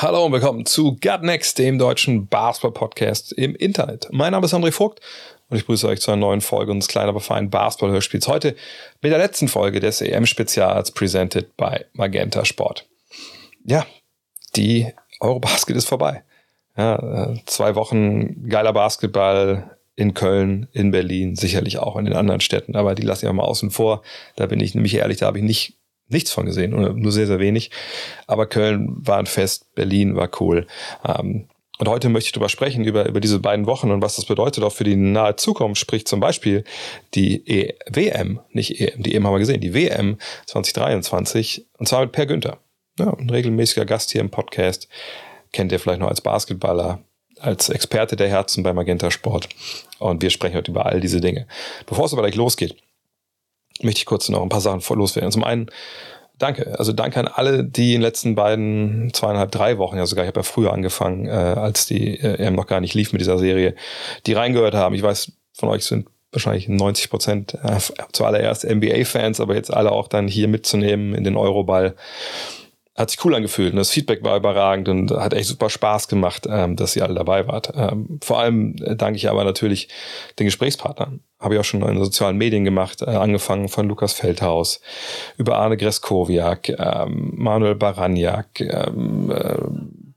Hallo und willkommen zu Gut Next, dem deutschen Basketball-Podcast im Internet. Mein Name ist André Vogt und ich grüße euch zu einer neuen Folge unseres kleinen, aber feinen Basketball-Hörspiels. Heute mit der letzten Folge des EM-Spezials presented by Magenta Sport. Ja, die Eurobasket ist vorbei. Ja, äh, zwei Wochen geiler Basketball in Köln, in Berlin, sicherlich auch in den anderen Städten, aber die lasse ich mal außen vor. Da bin ich nämlich ehrlich, da habe ich nicht nichts von gesehen oder nur sehr, sehr wenig. Aber Köln war ein Fest, Berlin war cool. Ähm, und heute möchte ich darüber sprechen, über, über diese beiden Wochen und was das bedeutet auch für die nahe Zukunft. Sprich zum Beispiel die e WM, nicht EM, die EM haben wir gesehen, die WM 2023 und zwar mit Per Günther. Ja, ein regelmäßiger Gast hier im Podcast. Kennt ihr vielleicht noch als Basketballer, als Experte der Herzen beim Magenta Sport. Und wir sprechen heute über all diese Dinge. Bevor es aber gleich losgeht, möchte ich kurz noch ein paar Sachen loswerden. Zum einen, danke. Also danke an alle, die in den letzten beiden, zweieinhalb, drei Wochen, ja sogar, ich habe ja früher angefangen, äh, als die äh, EM noch gar nicht lief mit dieser Serie, die reingehört haben. Ich weiß, von euch sind wahrscheinlich 90 Prozent äh, zuallererst NBA-Fans, aber jetzt alle auch dann hier mitzunehmen in den Euroball hat sich cool angefühlt und das Feedback war überragend und hat echt super Spaß gemacht, ähm, dass ihr alle dabei wart. Ähm, vor allem äh, danke ich aber natürlich den Gesprächspartnern. Habe ich auch schon in den sozialen Medien gemacht, äh, angefangen von Lukas Feldhaus, über Arne Greskowiak, ähm, Manuel Baraniak, ähm, äh,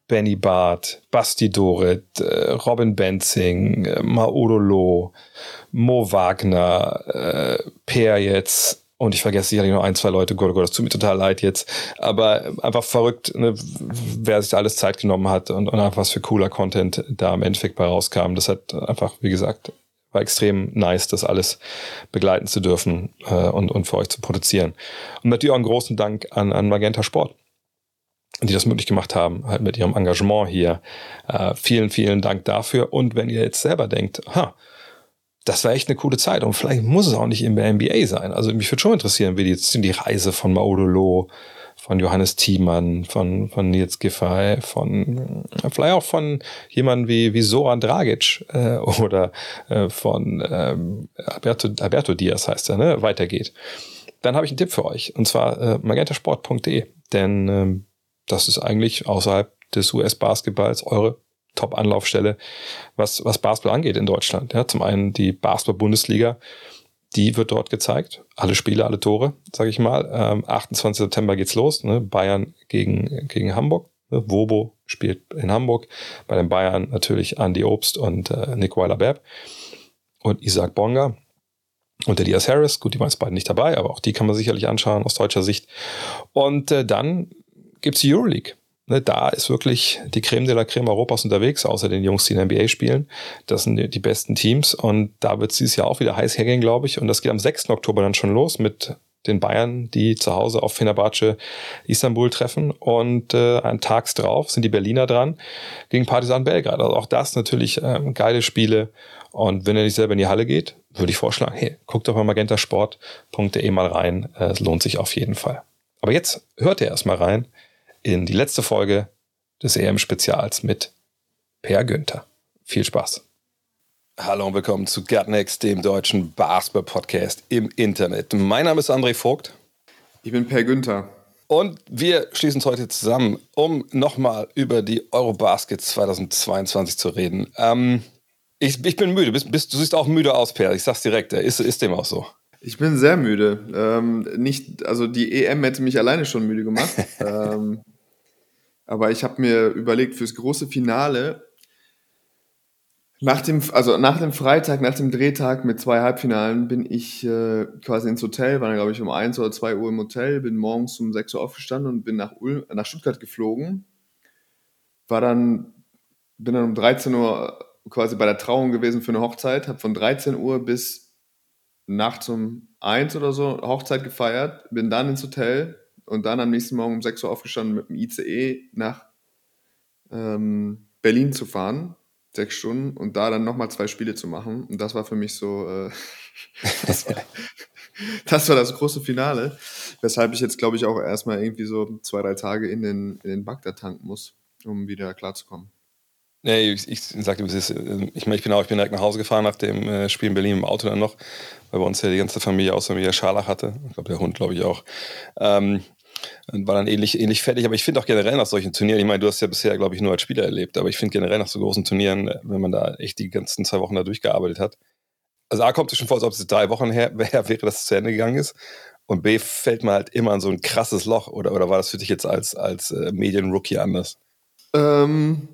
Benny Barth, Basti Dorit, äh, Robin Benzing, äh, Maudolo, Mo Wagner, äh, Per jetzt, und ich vergesse sicherlich noch ein, zwei Leute, Gott, Gott, das tut mir total leid jetzt. Aber einfach verrückt, ne, wer sich da alles Zeit genommen hat und, und einfach was für cooler Content da im Endeffekt bei rauskam. Das hat einfach, wie gesagt, war extrem nice, das alles begleiten zu dürfen äh, und, und für euch zu produzieren. Und natürlich auch einen großen Dank an, an Magenta Sport die das möglich gemacht haben, halt mit ihrem Engagement hier. Äh, vielen, vielen Dank dafür. Und wenn ihr jetzt selber denkt, ha, das war echt eine coole Zeit und vielleicht muss es auch nicht der NBA sein. Also mich würde schon interessieren, wie jetzt die Reise von Maudolo, von Johannes Thiemann, von, von Nils Giffey, von vielleicht auch von jemandem wie, wie Soran Dragic äh, oder äh, von ähm, Alberto, Alberto Diaz heißt er, ne, weitergeht. Dann habe ich einen Tipp für euch und zwar äh, magentasport.de, denn ähm, das ist eigentlich außerhalb des US-Basketballs eure Top-Anlaufstelle, was, was Basketball angeht in Deutschland. Ja, zum einen die Basketball-Bundesliga, die wird dort gezeigt. Alle Spiele, alle Tore, sage ich mal. Ähm, 28. September geht's los. Ne? Bayern gegen, gegen Hamburg. Ne? Wobo spielt in Hamburg. Bei den Bayern natürlich Andy Obst und äh, Nick Weiler-Bepp und Isaac Bonga. Und der Diaz Harris, gut, die waren jetzt beide nicht dabei, aber auch die kann man sicherlich anschauen aus deutscher Sicht. Und äh, dann gibt's die Euroleague. Ne, da ist wirklich die Creme de la Creme Europas unterwegs, außer den Jungs, die in der NBA spielen. Das sind die besten Teams und da wird es dieses Jahr auch wieder heiß hergehen, glaube ich. Und das geht am 6. Oktober dann schon los mit den Bayern, die zu Hause auf Fenerbahce Istanbul treffen. Und äh, Tags drauf sind die Berliner dran gegen Partisan Belgrad. Also auch das natürlich ähm, geile Spiele. Und wenn ihr nicht selber in die Halle geht, würde ich vorschlagen, hey, guckt doch mal magentasport.de mal rein. Es lohnt sich auf jeden Fall. Aber jetzt hört ihr erstmal rein in die letzte Folge des EM-Spezials mit Per Günther. Viel Spaß. Hallo und willkommen zu Gutnext, dem deutschen Basketball-Podcast im Internet. Mein Name ist André Vogt. Ich bin Per Günther. Und wir schließen uns heute zusammen, um nochmal über die Eurobasket 2022 zu reden. Ähm, ich, ich, bin müde. Bist, bist, du siehst auch müde aus, Per. Ich sag's direkt. Ist, ist dem auch so? Ich bin sehr müde. Ähm, nicht, also die EM hätte mich alleine schon müde gemacht. ähm, aber ich habe mir überlegt, fürs große Finale, nach dem, also nach dem Freitag, nach dem Drehtag mit zwei Halbfinalen, bin ich äh, quasi ins Hotel, war dann, glaube ich, um 1 oder 2 Uhr im Hotel, bin morgens um 6 Uhr aufgestanden und bin nach, Ulm, nach Stuttgart geflogen. War dann, bin dann um 13 Uhr quasi bei der Trauung gewesen für eine Hochzeit, habe von 13 Uhr bis nachts um 1 oder so Hochzeit gefeiert, bin dann ins Hotel, und dann am nächsten Morgen um 6 Uhr aufgestanden, mit dem ICE nach ähm, Berlin zu fahren. sechs Stunden und da dann nochmal zwei Spiele zu machen. Und das war für mich so, äh, das, war, das, war, das große Finale, weshalb ich jetzt, glaube ich, auch erstmal irgendwie so zwei, drei Tage in den, in den Bagdad tanken muss, um wieder klarzukommen. Nee, ich, ich sagte, ich, ich, mein, ich bin auch, ich bin direkt nach Hause gefahren nach dem äh, Spiel in Berlin im Auto dann noch, weil bei uns ja die ganze Familie außer mir Scharlach hatte. Ich glaube, der Hund, glaube ich, auch. Ähm, war dann ähnlich, ähnlich fertig. Aber ich finde auch generell nach solchen Turnieren, ich meine, du hast ja bisher, glaube ich, nur als Spieler erlebt, aber ich finde generell nach so großen Turnieren, wenn man da echt die ganzen zwei Wochen da durchgearbeitet hat. Also A kommt es schon vor, als ob es drei Wochen her, her wäre, dass es zu Ende gegangen ist. Und B fällt man halt immer in so ein krasses Loch. Oder, oder war das für dich jetzt als, als äh, Medien-Rookie anders? Ähm,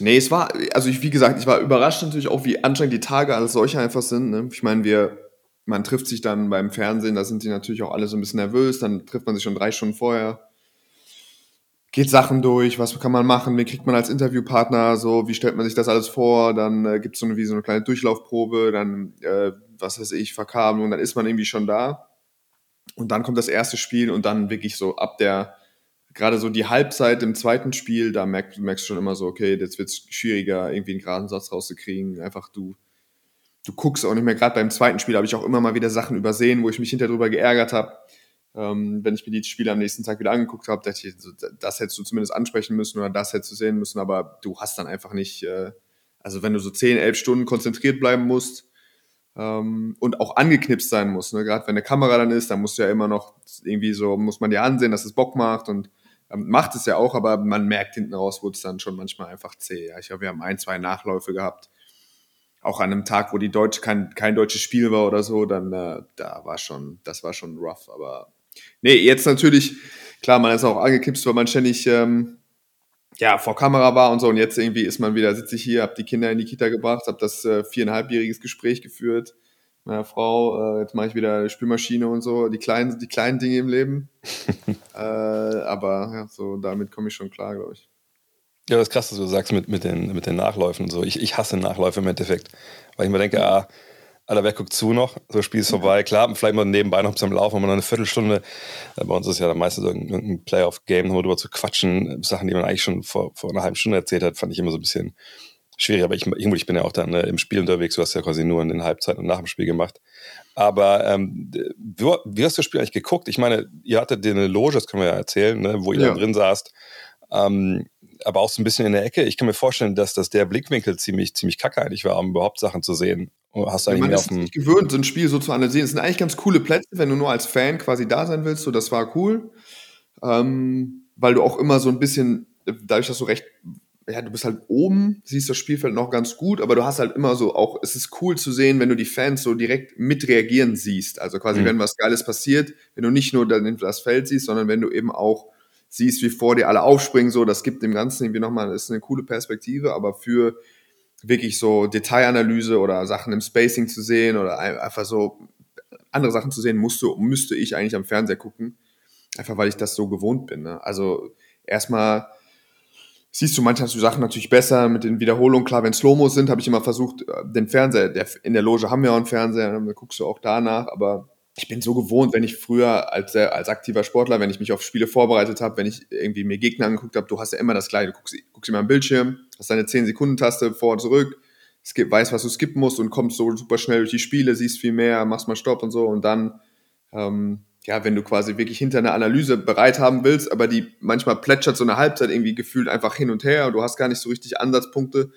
nee, es war, also ich, wie gesagt, ich war überrascht natürlich auch, wie anstrengend die Tage als solche einfach sind. Ne? Ich meine, wir, man trifft sich dann beim Fernsehen, da sind die natürlich auch alle so ein bisschen nervös, dann trifft man sich schon drei Stunden vorher, geht Sachen durch, was kann man machen, wen kriegt man als Interviewpartner, so, wie stellt man sich das alles vor, dann äh, gibt es so eine, so eine kleine Durchlaufprobe, dann, äh, was weiß ich, Verkabelung, dann ist man irgendwie schon da. Und dann kommt das erste Spiel und dann wirklich so ab der, gerade so die Halbzeit im zweiten Spiel, da merkst, merkst du schon immer so, okay, jetzt wird es schwieriger, irgendwie einen geraden Satz rauszukriegen. Einfach du du guckst auch nicht mehr. Gerade beim zweiten Spiel habe ich auch immer mal wieder Sachen übersehen, wo ich mich hinterher drüber geärgert habe. Ähm, wenn ich mir die Spiele am nächsten Tag wieder angeguckt habe, dachte ich, das hättest du zumindest ansprechen müssen oder das hättest du sehen müssen, aber du hast dann einfach nicht, äh, also wenn du so 10, 11 Stunden konzentriert bleiben musst ähm, und auch angeknipst sein musst, ne? gerade wenn eine Kamera dann ist, dann musst du ja immer noch irgendwie so, muss man dir ansehen, dass es Bock macht und ähm, macht es ja auch, aber man merkt hinten raus, wurde es dann schon manchmal einfach zäh. Ja. Ich glaube, wir haben ein, zwei Nachläufe gehabt, auch an einem Tag, wo die Deutsche kein, kein deutsches Spiel war oder so, dann äh, da war schon, das war schon rough. Aber nee, jetzt natürlich, klar, man ist auch angekippt, weil man ständig ähm, ja, vor Kamera war und so. Und jetzt irgendwie ist man wieder, sitze ich hier, habe die Kinder in die Kita gebracht, habe das äh, viereinhalbjähriges Gespräch geführt mit meiner Frau. Äh, jetzt mache ich wieder Spülmaschine und so, die kleinen, die kleinen Dinge im Leben. äh, aber ja, so damit komme ich schon klar, glaube ich. Ja, das ist krass, dass du sagst mit, mit, den, mit den Nachläufen und so. Ich, ich hasse Nachläufe im Endeffekt, weil ich mir denke, ah, Alter, wer guckt zu noch? So, Spiel ist vorbei. Klar, vielleicht mal nebenbei noch am Laufen, aber noch eine Viertelstunde. Bei uns ist ja dann meistens irgendein Playoff-Game, nur drüber zu quatschen. Sachen, die man eigentlich schon vor, vor einer halben Stunde erzählt hat, fand ich immer so ein bisschen schwierig. Aber ich, ich bin ja auch dann ne, im Spiel unterwegs. Du hast ja quasi nur in den Halbzeiten und nach dem Spiel gemacht. Aber ähm, wie, wie, hast du das Spiel eigentlich geguckt? Ich meine, ihr hattet eine Loge, das können wir ja erzählen, ne, wo ihr ja. da drin saßt. Ähm, aber auch so ein bisschen in der Ecke. Ich kann mir vorstellen, dass, dass der Blickwinkel ziemlich, ziemlich kacke eigentlich war, um überhaupt Sachen zu sehen. Hast du eigentlich man ist nicht gewöhnt, so ein Spiel so zu analysieren. Es sind eigentlich ganz coole Plätze, wenn du nur als Fan quasi da sein willst. So, das war cool. Ähm, weil du auch immer so ein bisschen, dadurch, dass du recht, ja, du bist halt oben, siehst das Spielfeld noch ganz gut, aber du hast halt immer so auch, es ist cool zu sehen, wenn du die Fans so direkt mitreagieren siehst. Also quasi, mhm. wenn was Geiles passiert, wenn du nicht nur das Feld siehst, sondern wenn du eben auch siehst, wie vor dir alle aufspringen, so, das gibt dem Ganzen irgendwie nochmal, ist eine coole Perspektive, aber für wirklich so Detailanalyse oder Sachen im Spacing zu sehen oder einfach so andere Sachen zu sehen, musste, müsste ich eigentlich am Fernseher gucken. Einfach weil ich das so gewohnt bin. Ne? Also erstmal siehst du manchmal so Sachen natürlich besser mit den Wiederholungen. Klar, wenn Slow-Mo sind, habe ich immer versucht, äh, den Fernseher, der, in der Loge haben wir auch einen Fernseher, dann guckst du auch danach, aber ich bin so gewohnt, wenn ich früher als, als aktiver Sportler, wenn ich mich auf Spiele vorbereitet habe, wenn ich irgendwie mir Gegner angeguckt habe, du hast ja immer das Gleiche. Du guckst, guckst immer am Bildschirm, hast deine 10-Sekunden-Taste vor und zurück, skip, weißt, was du skippen musst und kommst so super schnell durch die Spiele, siehst viel mehr, machst mal Stopp und so. Und dann, ähm, ja, wenn du quasi wirklich hinter einer Analyse bereit haben willst, aber die manchmal plätschert so eine Halbzeit irgendwie gefühlt einfach hin und her und du hast gar nicht so richtig Ansatzpunkte.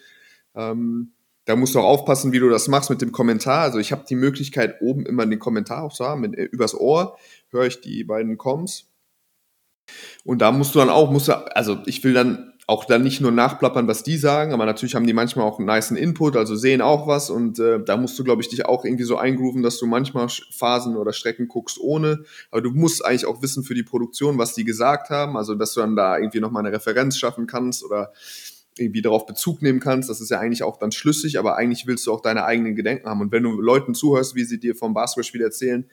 Ähm, da musst du auch aufpassen, wie du das machst mit dem Kommentar. Also ich habe die Möglichkeit, oben immer den Kommentar auch zu haben. Mit, äh, übers Ohr höre ich die beiden Coms. Und da musst du dann auch, musst du, also ich will dann auch dann nicht nur nachplappern, was die sagen, aber natürlich haben die manchmal auch einen niceen Input, also sehen auch was und äh, da musst du, glaube ich, dich auch irgendwie so eingrooven, dass du manchmal Phasen oder Strecken guckst ohne, aber du musst eigentlich auch wissen für die Produktion, was die gesagt haben, also dass du dann da irgendwie nochmal eine Referenz schaffen kannst oder irgendwie darauf Bezug nehmen kannst. Das ist ja eigentlich auch dann schlüssig, aber eigentlich willst du auch deine eigenen Gedenken haben. Und wenn du Leuten zuhörst, wie sie dir vom Basketballspiel erzählen,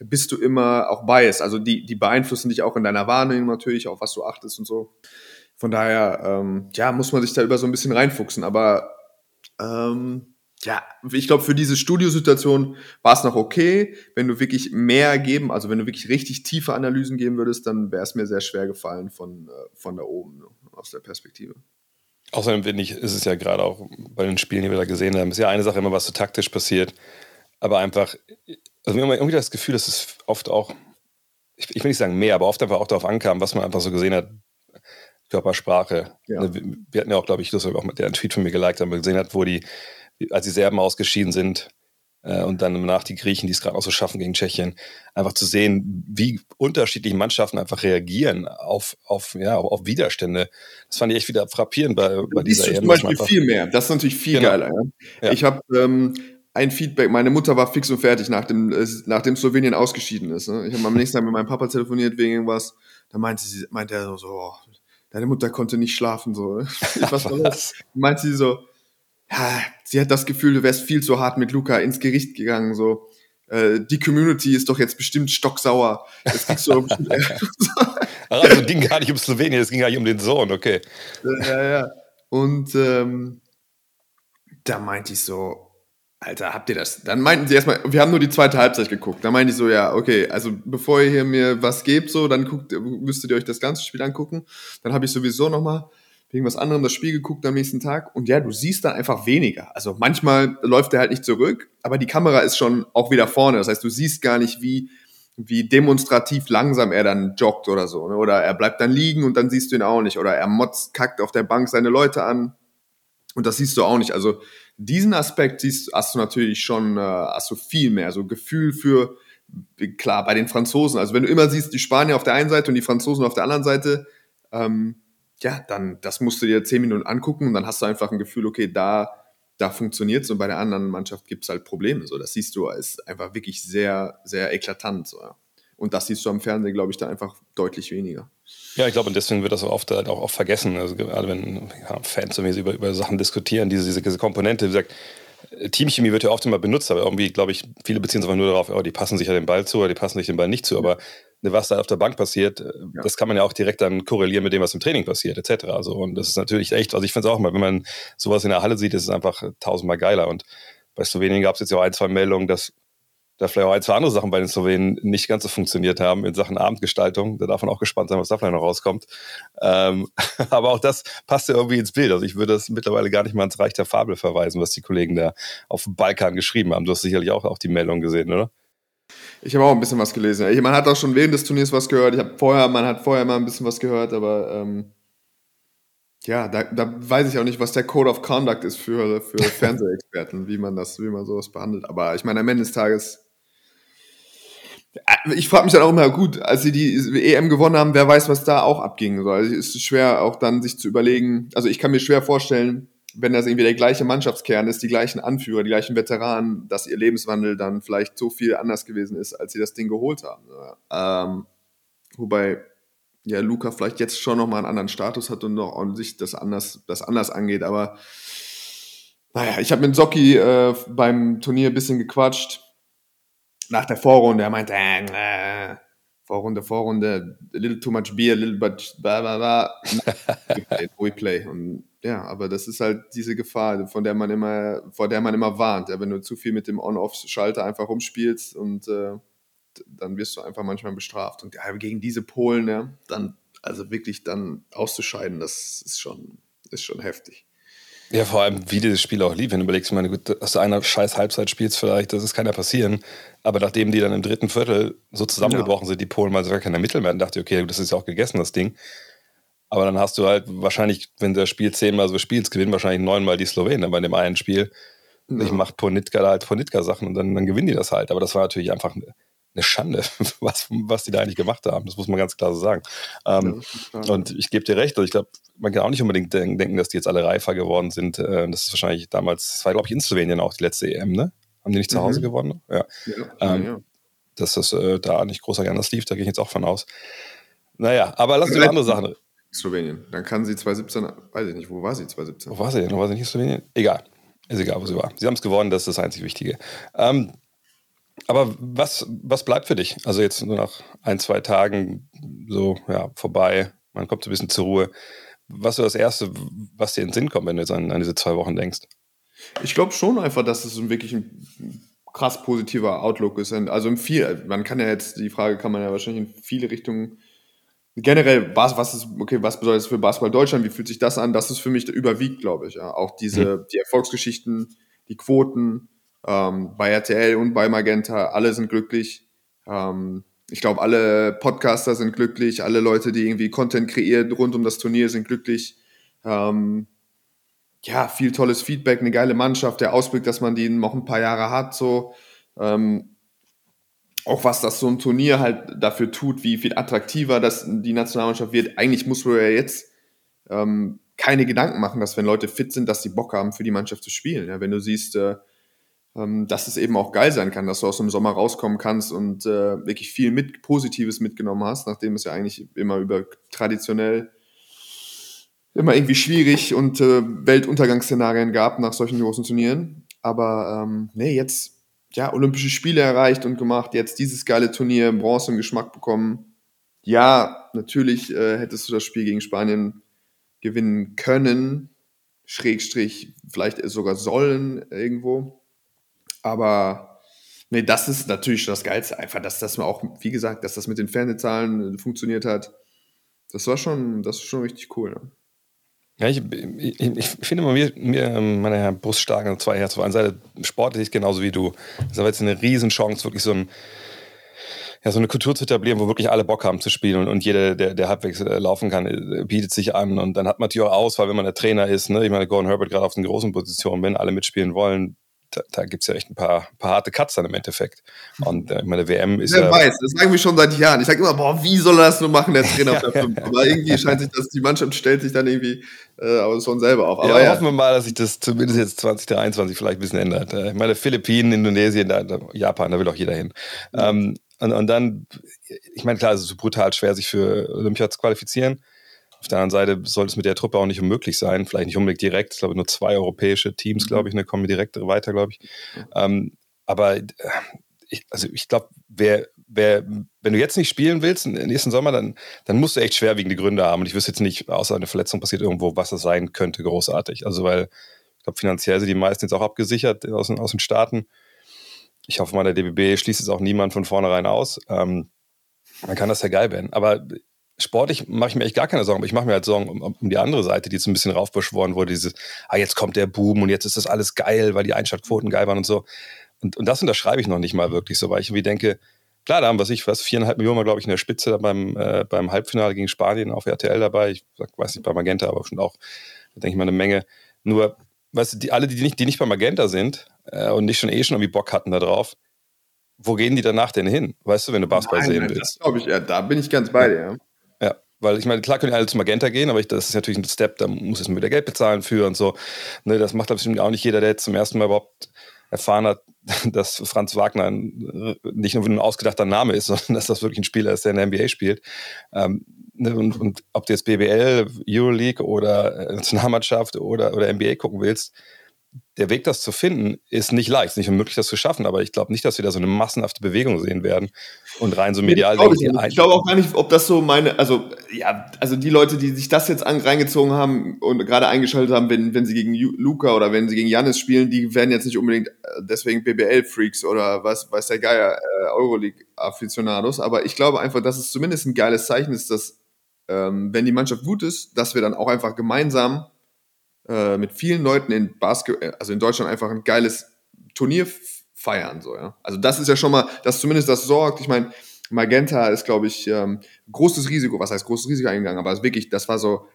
bist du immer auch biased. Also die, die beeinflussen dich auch in deiner Wahrnehmung natürlich, auf was du achtest und so. Von daher, ähm, ja, muss man sich da über so ein bisschen reinfuchsen. Aber ähm, ja, ich glaube, für diese Studiosituation war es noch okay. Wenn du wirklich mehr geben, also wenn du wirklich richtig tiefe Analysen geben würdest, dann wäre es mir sehr schwer gefallen von, äh, von da oben, ne, aus der Perspektive. Außerdem finde ich, ist es ja gerade auch bei den Spielen, die wir da gesehen haben, ist ja eine Sache immer, was so taktisch passiert, aber einfach, also wir haben irgendwie das Gefühl, dass es oft auch, ich, ich will nicht sagen mehr, aber oft einfach auch darauf ankam, was man einfach so gesehen hat, Körpersprache. Ja. Also wir hatten ja auch, glaube ich, das auch mit der Tweet von mir geliked haben, gesehen hat, wo die, als die Serben ausgeschieden sind, und dann danach die Griechen, die es gerade auch so schaffen gegen Tschechien, einfach zu sehen, wie unterschiedliche Mannschaften einfach reagieren auf, auf, ja, auf Widerstände. Das fand ich echt wieder frappierend bei, bei dieser EM. Zum Beispiel viel mehr. Das ist natürlich viel genau. geiler. Ja? Ja. Ich habe ähm, ein Feedback. Meine Mutter war fix und fertig, nach dem, äh, nachdem Slowenien ausgeschieden ist. Ne? Ich habe am nächsten Tag mit meinem Papa telefoniert wegen irgendwas. Da meinte sie, meinte er so, oh, deine Mutter konnte nicht schlafen. So. Was war das? Meinte sie so, ja, sie hat das Gefühl, du wärst viel zu hart mit Luca ins Gericht gegangen. So, äh, die Community ist doch jetzt bestimmt stocksauer. Das kriegst du bestimmt. also es ging gar nicht um Slowenien, es ging gar nicht um den Sohn, okay. Ja, ja. Und ähm, da meinte ich so, Alter, habt ihr das? Dann meinten sie erstmal, wir haben nur die zweite Halbzeit geguckt. Da meinte ich so, ja, okay, also bevor ihr hier mir was gebt, so, dann guckt, müsstet ihr euch das ganze Spiel angucken. Dann habe ich sowieso nochmal wegen was anderem das Spiel geguckt am nächsten Tag und ja, du siehst dann einfach weniger. Also manchmal läuft er halt nicht zurück, aber die Kamera ist schon auch wieder vorne. Das heißt, du siehst gar nicht, wie, wie demonstrativ langsam er dann joggt oder so. Ne? Oder er bleibt dann liegen und dann siehst du ihn auch nicht. Oder er motzt, kackt auf der Bank seine Leute an und das siehst du auch nicht. Also diesen Aspekt siehst, hast du natürlich schon, äh, hast du viel mehr. So Gefühl für, klar, bei den Franzosen. Also wenn du immer siehst, die Spanier auf der einen Seite und die Franzosen auf der anderen Seite, ähm, ja, dann das musst du dir zehn Minuten angucken und dann hast du einfach ein Gefühl, okay, da, da funktioniert es und bei der anderen Mannschaft gibt es halt Probleme. So, das siehst du als einfach wirklich sehr, sehr eklatant. So, ja. Und das siehst du am Fernsehen, glaube ich, da einfach deutlich weniger. Ja, ich glaube, und deswegen wird das auch oft halt auch, auch vergessen. Also gerade wenn ja, Fans über, über Sachen diskutieren, diese, diese Komponente, wie gesagt, Teamchemie wird ja oft immer benutzt, aber irgendwie, glaube ich, viele beziehen sich einfach nur darauf, oh, die passen sich ja den Ball zu oder die passen sich den Ball nicht zu. Aber ne, was da auf der Bank passiert, äh, ja. das kann man ja auch direkt dann korrelieren mit dem, was im Training passiert, etc. Also, und das ist natürlich echt, also ich finde es auch mal, wenn man sowas in der Halle sieht, ist es einfach tausendmal geiler. Und bei Slowenien gab es jetzt ja auch ein, zwei Meldungen, dass da vielleicht auch ein, zwei andere Sachen bei den Slowenen nicht ganz so funktioniert haben in Sachen Abendgestaltung. Da darf man auch gespannt sein, was da vielleicht noch rauskommt. Ähm, aber auch das passt ja irgendwie ins Bild. Also ich würde das mittlerweile gar nicht mal ins Reich der Fabel verweisen, was die Kollegen da auf dem Balkan geschrieben haben. Du hast sicherlich auch, auch die Meldung gesehen, oder? Ich habe auch ein bisschen was gelesen. Man hat auch schon während des Turniers was gehört. Ich habe vorher, man hat vorher mal ein bisschen was gehört, aber ähm, ja, da, da weiß ich auch nicht, was der Code of Conduct ist für, für Fernsehexperten, wie man das, wie man sowas behandelt. Aber ich meine, am Ende des Tages ich frage mich dann auch immer, gut, als sie die EM gewonnen haben, wer weiß, was da auch abging. So, also es ist schwer auch dann sich zu überlegen. Also ich kann mir schwer vorstellen, wenn das irgendwie der gleiche Mannschaftskern ist, die gleichen Anführer, die gleichen Veteranen, dass ihr Lebenswandel dann vielleicht so viel anders gewesen ist, als sie das Ding geholt haben. Ähm, wobei ja Luca vielleicht jetzt schon nochmal einen anderen Status hat und noch und sich das anders, das anders angeht. Aber naja, ich habe mit Socki äh, beim Turnier ein bisschen gequatscht nach der Vorrunde, er meinte, äh, äh, Vorrunde, Vorrunde, a little too much beer, a little bit, blah, blah, blah. we play. Und ja, aber das ist halt diese Gefahr, von der man immer, vor der man immer warnt. Ja, wenn du zu viel mit dem On-Off-Schalter einfach rumspielst und äh, dann wirst du einfach manchmal bestraft. Und ja, gegen diese Polen, ja, dann, also wirklich dann auszuscheiden, das ist schon, ist schon heftig. Ja, vor allem, wie dieses Spiel auch lief. Wenn du überlegst, meine, gut, dass du einer scheiß Halbzeit spielst, vielleicht, das ist keiner passieren. Aber nachdem die dann im dritten Viertel so zusammengebrochen ja. sind, die Polen, weil sie gar keine Mittel mehr hatten, dachte ich, okay, das ist ja auch gegessen, das Ding. Aber dann hast du halt wahrscheinlich, wenn du das Spiel zehnmal so spielst, gewinnen wahrscheinlich neunmal die Slowenen bei dem einen Spiel. Ja. Ich mache Ponitka da halt Ponitka-Sachen und dann, dann gewinnen die das halt. Aber das war natürlich einfach eine, Schande, was, was die da eigentlich gemacht haben. Das muss man ganz klar so sagen. Ähm, ja, und ich gebe dir recht, also ich glaube, man kann auch nicht unbedingt denken, dass die jetzt alle reifer geworden sind. Äh, das ist wahrscheinlich damals, das war glaube ich in Slowenien auch die letzte EM, ne? Haben die nicht zu Hause mhm. gewonnen? Ja. ja, ähm, ja. Dass das äh, da nicht großer anders lief, da gehe ich jetzt auch von aus. Naja, aber lass uns über andere Sachen. Slowenien. Dann kann sie 2017, weiß ich nicht, wo war sie 2017? Wo war sie denn? War sie nicht Slowenien? Egal. Ist egal, wo sie war. Sie haben es gewonnen, das ist das einzig Wichtige. Ähm, aber was, was bleibt für dich? Also jetzt nur nach ein, zwei Tagen so ja, vorbei, man kommt so ein bisschen zur Ruhe. Was ist das Erste, was dir in den Sinn kommt, wenn du jetzt an, an diese zwei Wochen denkst? Ich glaube schon einfach, dass es wirklich ein krass positiver Outlook ist. Also im viel, man kann ja jetzt, die Frage kann man ja wahrscheinlich in viele Richtungen generell, was, was ist, okay, was bedeutet das für Basketball Deutschland? Wie fühlt sich das an? Das ist für mich überwiegt, glaube ich. Ja. Auch diese, mhm. die Erfolgsgeschichten, die Quoten ähm, bei RTL und bei Magenta, alle sind glücklich. Ähm, ich glaube, alle Podcaster sind glücklich, alle Leute, die irgendwie Content kreieren rund um das Turnier, sind glücklich. Ähm, ja, viel tolles Feedback, eine geile Mannschaft, der Ausblick, dass man die noch ein paar Jahre hat, so. Ähm, auch was das so ein Turnier halt dafür tut, wie viel attraktiver das die Nationalmannschaft wird. Eigentlich muss man ja jetzt ähm, keine Gedanken machen, dass wenn Leute fit sind, dass die Bock haben, für die Mannschaft zu spielen. Ja, wenn du siehst, äh, ähm, dass es eben auch geil sein kann, dass du aus dem Sommer rauskommen kannst und äh, wirklich viel mit Positives mitgenommen hast, nachdem es ja eigentlich immer über traditionell immer irgendwie schwierig und äh, Weltuntergangsszenarien gab nach solchen großen Turnieren. Aber ähm, nee, jetzt ja Olympische Spiele erreicht und gemacht, jetzt dieses geile Turnier, Bronze im Geschmack bekommen. Ja, natürlich äh, hättest du das Spiel gegen Spanien gewinnen können, Schrägstrich, vielleicht sogar sollen irgendwo. Aber nee, das ist natürlich das Geilste. Einfach, dass das auch, wie gesagt, dass das mit den Fernsehzahlen funktioniert hat. Das war schon, das ist schon richtig cool. Ne? Ja, ich, ich, ich, finde mir, mir meine Herr Brust stark zwei Herzen. Auf einer Seite sportlich genauso wie du. Das ist aber jetzt eine Riesenchance, wirklich so ein, ja, so eine Kultur zu etablieren, wo wirklich alle Bock haben zu spielen und, und jeder, der, der halbwegs äh, laufen kann, äh, bietet sich an. Und dann hat man natürlich auch Auswahl, wenn man der Trainer ist. Ne? Ich meine, Gordon Herbert gerade auf den großen Positionen, wenn alle mitspielen wollen, da, da gibt es ja echt ein paar, paar harte Cuts dann im Endeffekt. Und äh, meine WM ist Wer ja. weiß, das sagen wir schon seit Jahren. Ich sage immer, boah, wie soll er das nur machen, der Trainer auf der 5? Aber irgendwie scheint sich das, die Mannschaft stellt sich dann irgendwie äh, schon selber auf. Aber ja, ja, hoffen wir mal, dass sich das zumindest jetzt 2023 vielleicht ein bisschen ändert. Äh, ich meine, Philippinen, Indonesien, da, da, Japan, da will auch jeder hin. Mhm. Ähm, und, und dann, ich meine, klar, es ist so brutal schwer, sich für Olympia zu qualifizieren. Auf der anderen Seite sollte es mit der Truppe auch nicht unmöglich sein. Vielleicht nicht unbedingt direkt. Ich glaube, nur zwei europäische Teams, mhm. glaube ich, ne, kommen direkt weiter, glaube ich. Ähm, aber äh, ich, also ich glaube, wer, wer, wenn du jetzt nicht spielen willst, nächsten Sommer, dann, dann musst du echt schwerwiegende Gründe haben. Und ich wüsste jetzt nicht, außer eine Verletzung passiert irgendwo, was das sein könnte, großartig. Also, weil ich glaube, finanziell sind die meisten jetzt auch abgesichert aus, aus den Staaten. Ich hoffe mal, der DBB schließt jetzt auch niemand von vornherein aus. Ähm, dann kann das ja geil werden. Aber sportlich mache ich mir echt gar keine Sorgen, aber ich mache mir halt Sorgen um, um, die andere Seite, die jetzt ein bisschen raufbeschworen wurde, dieses, ah, jetzt kommt der Boom und jetzt ist das alles geil, weil die Einschaltquoten geil waren und so. Und, und das unterschreibe ich noch nicht mal wirklich so, weil ich irgendwie denke, klar, da haben wir sich was, viereinhalb Millionen war, glaube ich, in der Spitze beim, äh, beim Halbfinale gegen Spanien auf RTL dabei. Ich weiß nicht, bei Magenta, aber schon auch, da denke ich mal, eine Menge. Nur, weißt du, die, alle, die nicht, die nicht bei Magenta sind äh, und nicht schon eh schon irgendwie Bock hatten da drauf, wo gehen die danach denn hin? Weißt du, wenn du Basketball Nein, sehen willst? Das glaube ich, ja, da bin ich ganz bei dir. Ja. Weil ich meine, klar können alle zu Magenta gehen, aber ich, das ist natürlich ein Step, da muss es mir wieder Geld bezahlen für und so. Ne, das macht bestimmt auch nicht jeder, der jetzt zum ersten Mal überhaupt erfahren hat, dass Franz Wagner ein, nicht nur ein ausgedachter Name ist, sondern dass das wirklich ein Spieler ist, der in der NBA spielt. Ähm, ne, und, und, ob du jetzt BBL, Euroleague oder äh, Nationalmannschaft oder, oder NBA gucken willst, der Weg, das zu finden, ist nicht leicht, Es ist nicht unmöglich, das zu schaffen, aber ich glaube nicht, dass wir da so eine massenhafte Bewegung sehen werden und rein so medial. Nee, ich, glaube auch gar nicht, ob das so meine, also ja, also die Leute, die sich das jetzt an, reingezogen haben und gerade eingeschaltet haben, wenn, wenn sie gegen Luca oder wenn sie gegen Janis spielen, die werden jetzt nicht unbedingt äh, deswegen BBL-Freaks oder was weiß der Geier, äh, Euroleague-Aficionados, aber ich glaube einfach, dass es zumindest ein geiles Zeichen ist, dass ähm, wenn die Mannschaft gut ist, dass wir dann auch einfach gemeinsam äh, mit vielen Leuten in Basketball, äh, also in Deutschland einfach ein geiles Turnier feiern. So, ja. Also das ist ja schon mal, dass zumindest das sorgt. Ich meine, Magenta ist, glaube ich, ähm, großes Risiko, was heißt großes Risiko eingegangen, aber wirklich, das war so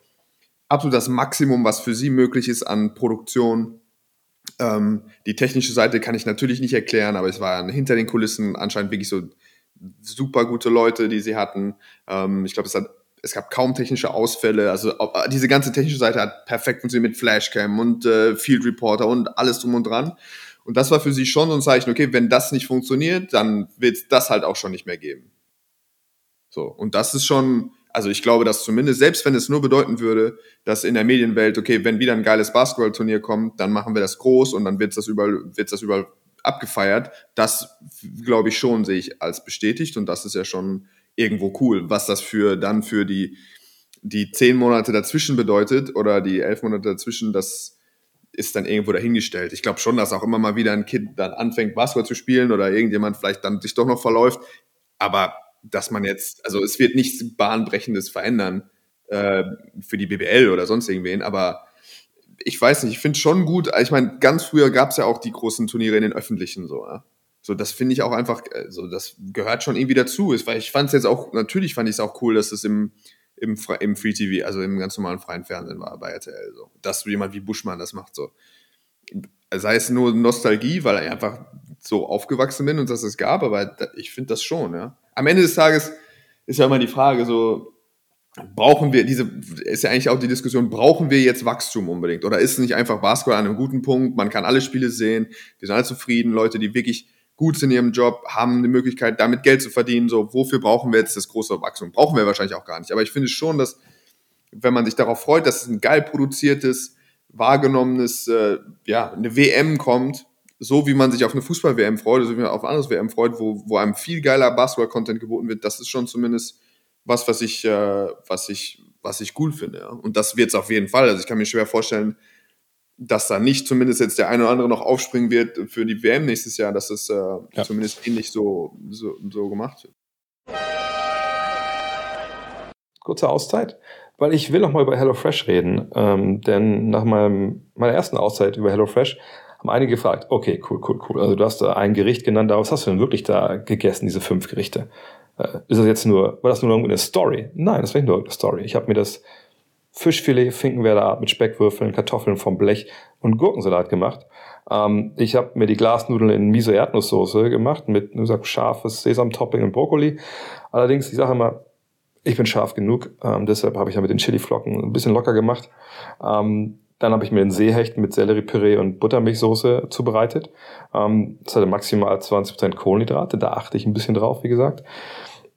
absolut das Maximum, was für sie möglich ist an Produktion. Ähm, die technische Seite kann ich natürlich nicht erklären, aber es waren hinter den Kulissen anscheinend wirklich so super gute Leute, die sie hatten. Ähm, ich glaube, es hat es gab kaum technische Ausfälle. Also äh, diese ganze technische Seite hat perfekt funktioniert mit Flashcam und äh, Field Reporter und alles drum und dran. Und das war für sie schon so ein Zeichen, okay, wenn das nicht funktioniert, dann wird es das halt auch schon nicht mehr geben. So, und das ist schon, also ich glaube, dass zumindest, selbst wenn es nur bedeuten würde, dass in der Medienwelt, okay, wenn wieder ein geiles Basketballturnier kommt, dann machen wir das groß und dann wird das überall, wird's das überall abgefeiert. Das glaube ich schon, sehe ich als bestätigt und das ist ja schon irgendwo cool. Was das für dann für die, die zehn Monate dazwischen bedeutet oder die elf Monate dazwischen, das ist dann irgendwo dahingestellt. Ich glaube schon, dass auch immer mal wieder ein Kind dann anfängt, Basketball zu spielen oder irgendjemand vielleicht dann sich doch noch verläuft. Aber dass man jetzt, also es wird nichts Bahnbrechendes verändern äh, für die BBL oder sonst irgendwen, aber ich weiß nicht, ich finde schon gut, ich meine, ganz früher gab es ja auch die großen Turniere in den öffentlichen so, ja? So, das finde ich auch einfach, also das gehört schon irgendwie dazu. Ist, weil ich fand es jetzt auch, natürlich fand ich es auch cool, dass es im, im, im Free TV, also im ganz normalen freien Fernsehen war bei RTL. So. Dass jemand wie Buschmann das macht. So. Sei es nur Nostalgie, weil ich einfach so aufgewachsen bin und dass es gab, aber ich finde das schon, ja. Am Ende des Tages ist ja immer die Frage, so, brauchen wir diese, ist ja eigentlich auch die Diskussion, brauchen wir jetzt Wachstum unbedingt? Oder ist es nicht einfach Basketball an einem guten Punkt? Man kann alle Spiele sehen, wir sind alle zufrieden, Leute, die wirklich gut sind in ihrem Job, haben eine Möglichkeit, damit Geld zu verdienen. So, wofür brauchen wir jetzt das große Wachstum? Brauchen wir wahrscheinlich auch gar nicht. Aber ich finde schon, dass, wenn man sich darauf freut, dass es ein geil produziertes, wahrgenommenes, äh, ja, eine WM kommt, so wie man sich auf eine Fußball-WM freut, so wie man auf ein anderes WM freut, wo, wo einem viel geiler Basketball-Content geboten wird, das ist schon zumindest was, was ich, äh, was ich, was ich cool finde. Ja. Und das wird es auf jeden Fall. Also ich kann mir schwer vorstellen, dass da nicht zumindest jetzt der eine oder andere noch aufspringen wird für die WM nächstes Jahr, dass es äh, ja. zumindest ähnlich so, so, so gemacht wird. Kurze Auszeit, weil ich will noch mal über HelloFresh reden, ähm, denn nach meinem, meiner ersten Auszeit über HelloFresh haben einige gefragt, okay, cool, cool, cool, also du hast da ein Gericht genannt, aber was hast du denn wirklich da gegessen, diese fünf Gerichte? Äh, ist das jetzt nur, war das nur eine Story? Nein, das war nicht nur eine Story. Ich habe mir das Fischfilet Finkenwerder Art mit Speckwürfeln, Kartoffeln vom Blech und Gurkensalat gemacht. Ähm, ich habe mir die Glasnudeln in miso Erdnusssoße gemacht mit wie gesagt, scharfes Sesamtopping und Brokkoli. Allerdings, ich sage immer, ich bin scharf genug, ähm, deshalb habe ich ja mit den Chiliflocken ein bisschen locker gemacht. Ähm, dann habe ich mir den Seehecht mit Selleriepüree und Buttermilchsoße zubereitet. Ähm, das hatte maximal 20% Kohlenhydrate, da achte ich ein bisschen drauf, wie gesagt.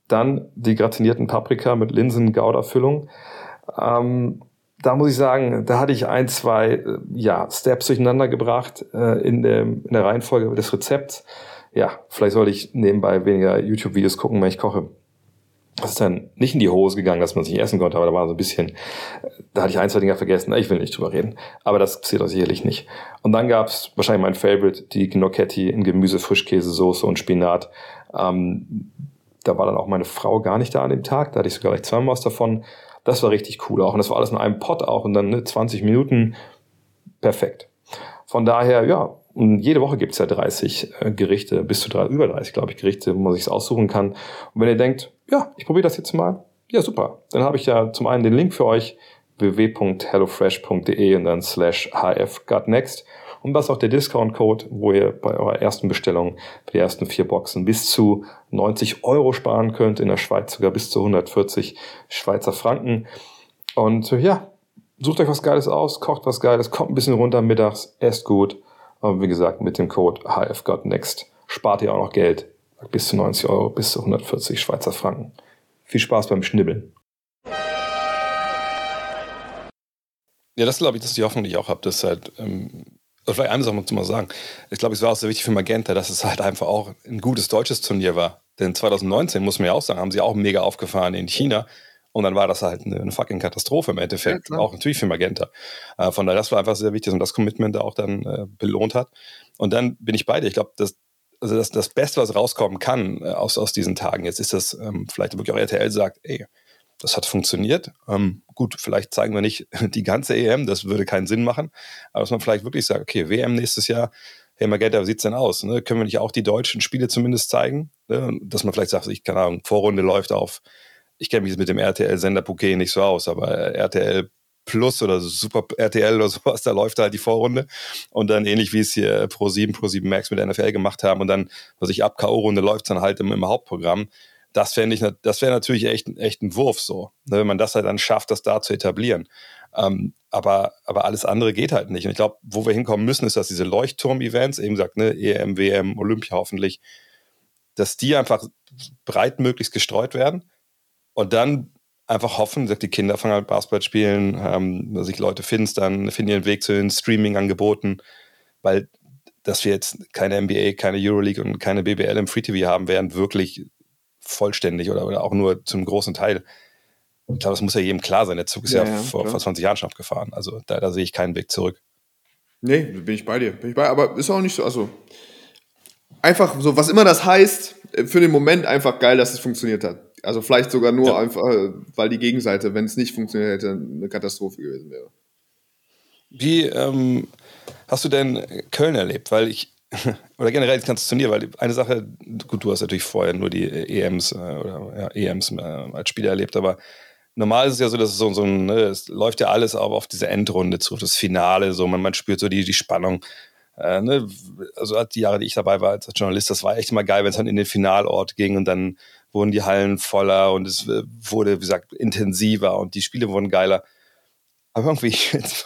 Dann die gratinierten Paprika mit Linsen-Gouda-Füllung. Ähm, da muss ich sagen, da hatte ich ein, zwei äh, ja, Steps durcheinander gebracht äh, in, der, in der Reihenfolge des Rezepts. Ja, vielleicht sollte ich nebenbei weniger YouTube-Videos gucken, wenn ich koche. Das ist dann nicht in die Hose gegangen, dass man es nicht essen konnte, aber da war so ein bisschen, da hatte ich ein, zwei Dinge vergessen. Ich will nicht drüber reden, aber das passiert auch sicherlich nicht. Und dann gab es wahrscheinlich mein Favorite, die Gnocchetti in Gemüse, Frischkäse, Soße und Spinat. Ähm, da war dann auch meine Frau gar nicht da an dem Tag, da hatte ich sogar gleich zweimal was davon. Das war richtig cool auch. Und das war alles in einem Pot auch und dann ne, 20 Minuten perfekt. Von daher, ja, und jede Woche gibt's ja 30 äh, Gerichte, bis zu drei, über 30, glaube ich, Gerichte, wo man sich aussuchen kann. Und wenn ihr denkt, ja, ich probiere das jetzt mal, ja, super. Dann habe ich ja zum einen den Link für euch, www.hellofresh.de und dann slash hfgutnext. Und das ist auch der Discount-Code, wo ihr bei eurer ersten Bestellung für die ersten vier Boxen bis zu 90 Euro sparen könnt, in der Schweiz sogar bis zu 140 Schweizer Franken. Und ja, sucht euch was Geiles aus, kocht was Geiles, kommt ein bisschen runter mittags, esst gut. Aber wie gesagt, mit dem Code HFGotNext spart ihr auch noch Geld. Bis zu 90 Euro, bis zu 140 Schweizer Franken. Viel Spaß beim Schnibbeln. Ja, das glaube ich, das ist die Hoffnung, die ich auch habe, dass halt ähm, vielleicht eine Sache muss man sagen. Ich glaube, es war auch sehr wichtig für Magenta, dass es halt einfach auch ein gutes deutsches Turnier war. Denn 2019, muss man ja auch sagen, haben sie auch mega aufgefahren in China. Und dann war das halt eine, eine fucking Katastrophe im Endeffekt. Ja, auch natürlich für Magenta. Äh, von daher, das war einfach sehr wichtig und das Commitment auch dann äh, belohnt hat. Und dann bin ich bei dir. Ich glaube, das, also das, das Beste, was rauskommen kann äh, aus, aus diesen Tagen jetzt, ist, dass ähm, vielleicht wirklich auch RTL sagt, ey, das hat funktioniert. Ähm, gut, vielleicht zeigen wir nicht die ganze EM, das würde keinen Sinn machen. Aber dass man vielleicht wirklich sagt, okay, WM nächstes Jahr, hey Magenta, wie sieht's denn aus? Ne? Können wir nicht auch die deutschen Spiele zumindest zeigen? Ne? Dass man vielleicht sagt, ich keine Ahnung, Vorrunde läuft auf, ich kenne mich mit dem RTL-Sender-Bouquet nicht so aus, aber RTL Plus oder Super RTL oder sowas, da läuft halt die Vorrunde. Und dann ähnlich wie es hier Pro 7, Pro 7 Max mit der NFL gemacht haben und dann, was ich ab K.O.-Runde läuft dann halt im, im Hauptprogramm das fände ich, das wäre natürlich echt, echt ein Wurf so, ne, wenn man das halt dann schafft, das da zu etablieren. Ähm, aber, aber alles andere geht halt nicht. Und ich glaube, wo wir hinkommen müssen, ist, dass diese Leuchtturm-Events, eben gesagt, ne, EM, WM, Olympia hoffentlich, dass die einfach breit möglichst gestreut werden und dann einfach hoffen, sagt die Kinder fangen halt Basketball spielen, ähm, sich Leute finden dann, finden ihren Weg zu den Streaming-Angeboten, weil dass wir jetzt keine NBA, keine Euroleague und keine BBL im Free TV haben werden, wirklich vollständig oder, oder auch nur zum großen Teil. Ich glaube, das muss ja jedem klar sein. Der Zug ist ja, ja, vor, vor 20 Jahren schon abgefahren. Also da, da sehe ich keinen Weg zurück. Nee, bin ich bei dir. Bin ich bei, aber ist auch nicht so, also einfach so, was immer das heißt, äh, für den Moment einfach geil, dass es funktioniert hat. Also vielleicht sogar nur ja. einfach, äh, weil die Gegenseite, wenn es nicht funktioniert hätte, eine Katastrophe gewesen wäre. Wie ähm, hast du denn Köln erlebt? Weil ich, oder generell das ganze Turnier, weil eine Sache, gut, du hast natürlich vorher nur die EMs äh, oder ja, EMs äh, als Spieler erlebt, aber normal ist es ja so, dass es so, so ein, ne, es läuft ja alles aber auf diese Endrunde zu, das Finale, so man, man spürt so die, die Spannung. Äh, ne? Also die Jahre, die ich dabei war als Journalist, das war echt immer geil, wenn es dann in den Finalort ging und dann wurden die Hallen voller und es äh, wurde, wie gesagt, intensiver und die Spiele wurden geiler. Aber irgendwie,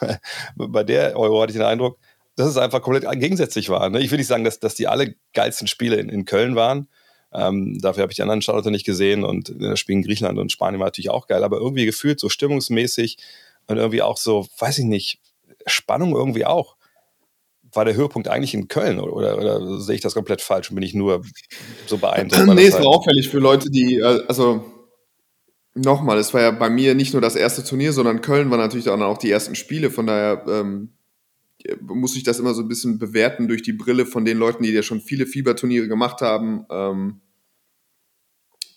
bei der Euro hatte ich den Eindruck, dass es einfach komplett gegensätzlich war. Ne? Ich will nicht sagen, dass, dass die alle geilsten Spiele in, in Köln waren. Ähm, dafür habe ich die anderen Standorte nicht gesehen und das Spiel in Griechenland und Spanien war natürlich auch geil, aber irgendwie gefühlt so stimmungsmäßig und irgendwie auch so, weiß ich nicht, Spannung irgendwie auch. War der Höhepunkt eigentlich in Köln oder, oder, sehe ich das komplett falsch und bin ich nur so beeindruckt? nee, es war auffällig für Leute, die, äh, also nochmal, es war ja bei mir nicht nur das erste Turnier, sondern Köln war natürlich dann auch die ersten Spiele. Von daher ähm, muss ich das immer so ein bisschen bewerten durch die Brille von den Leuten, die ja schon viele Fieberturniere gemacht haben ähm,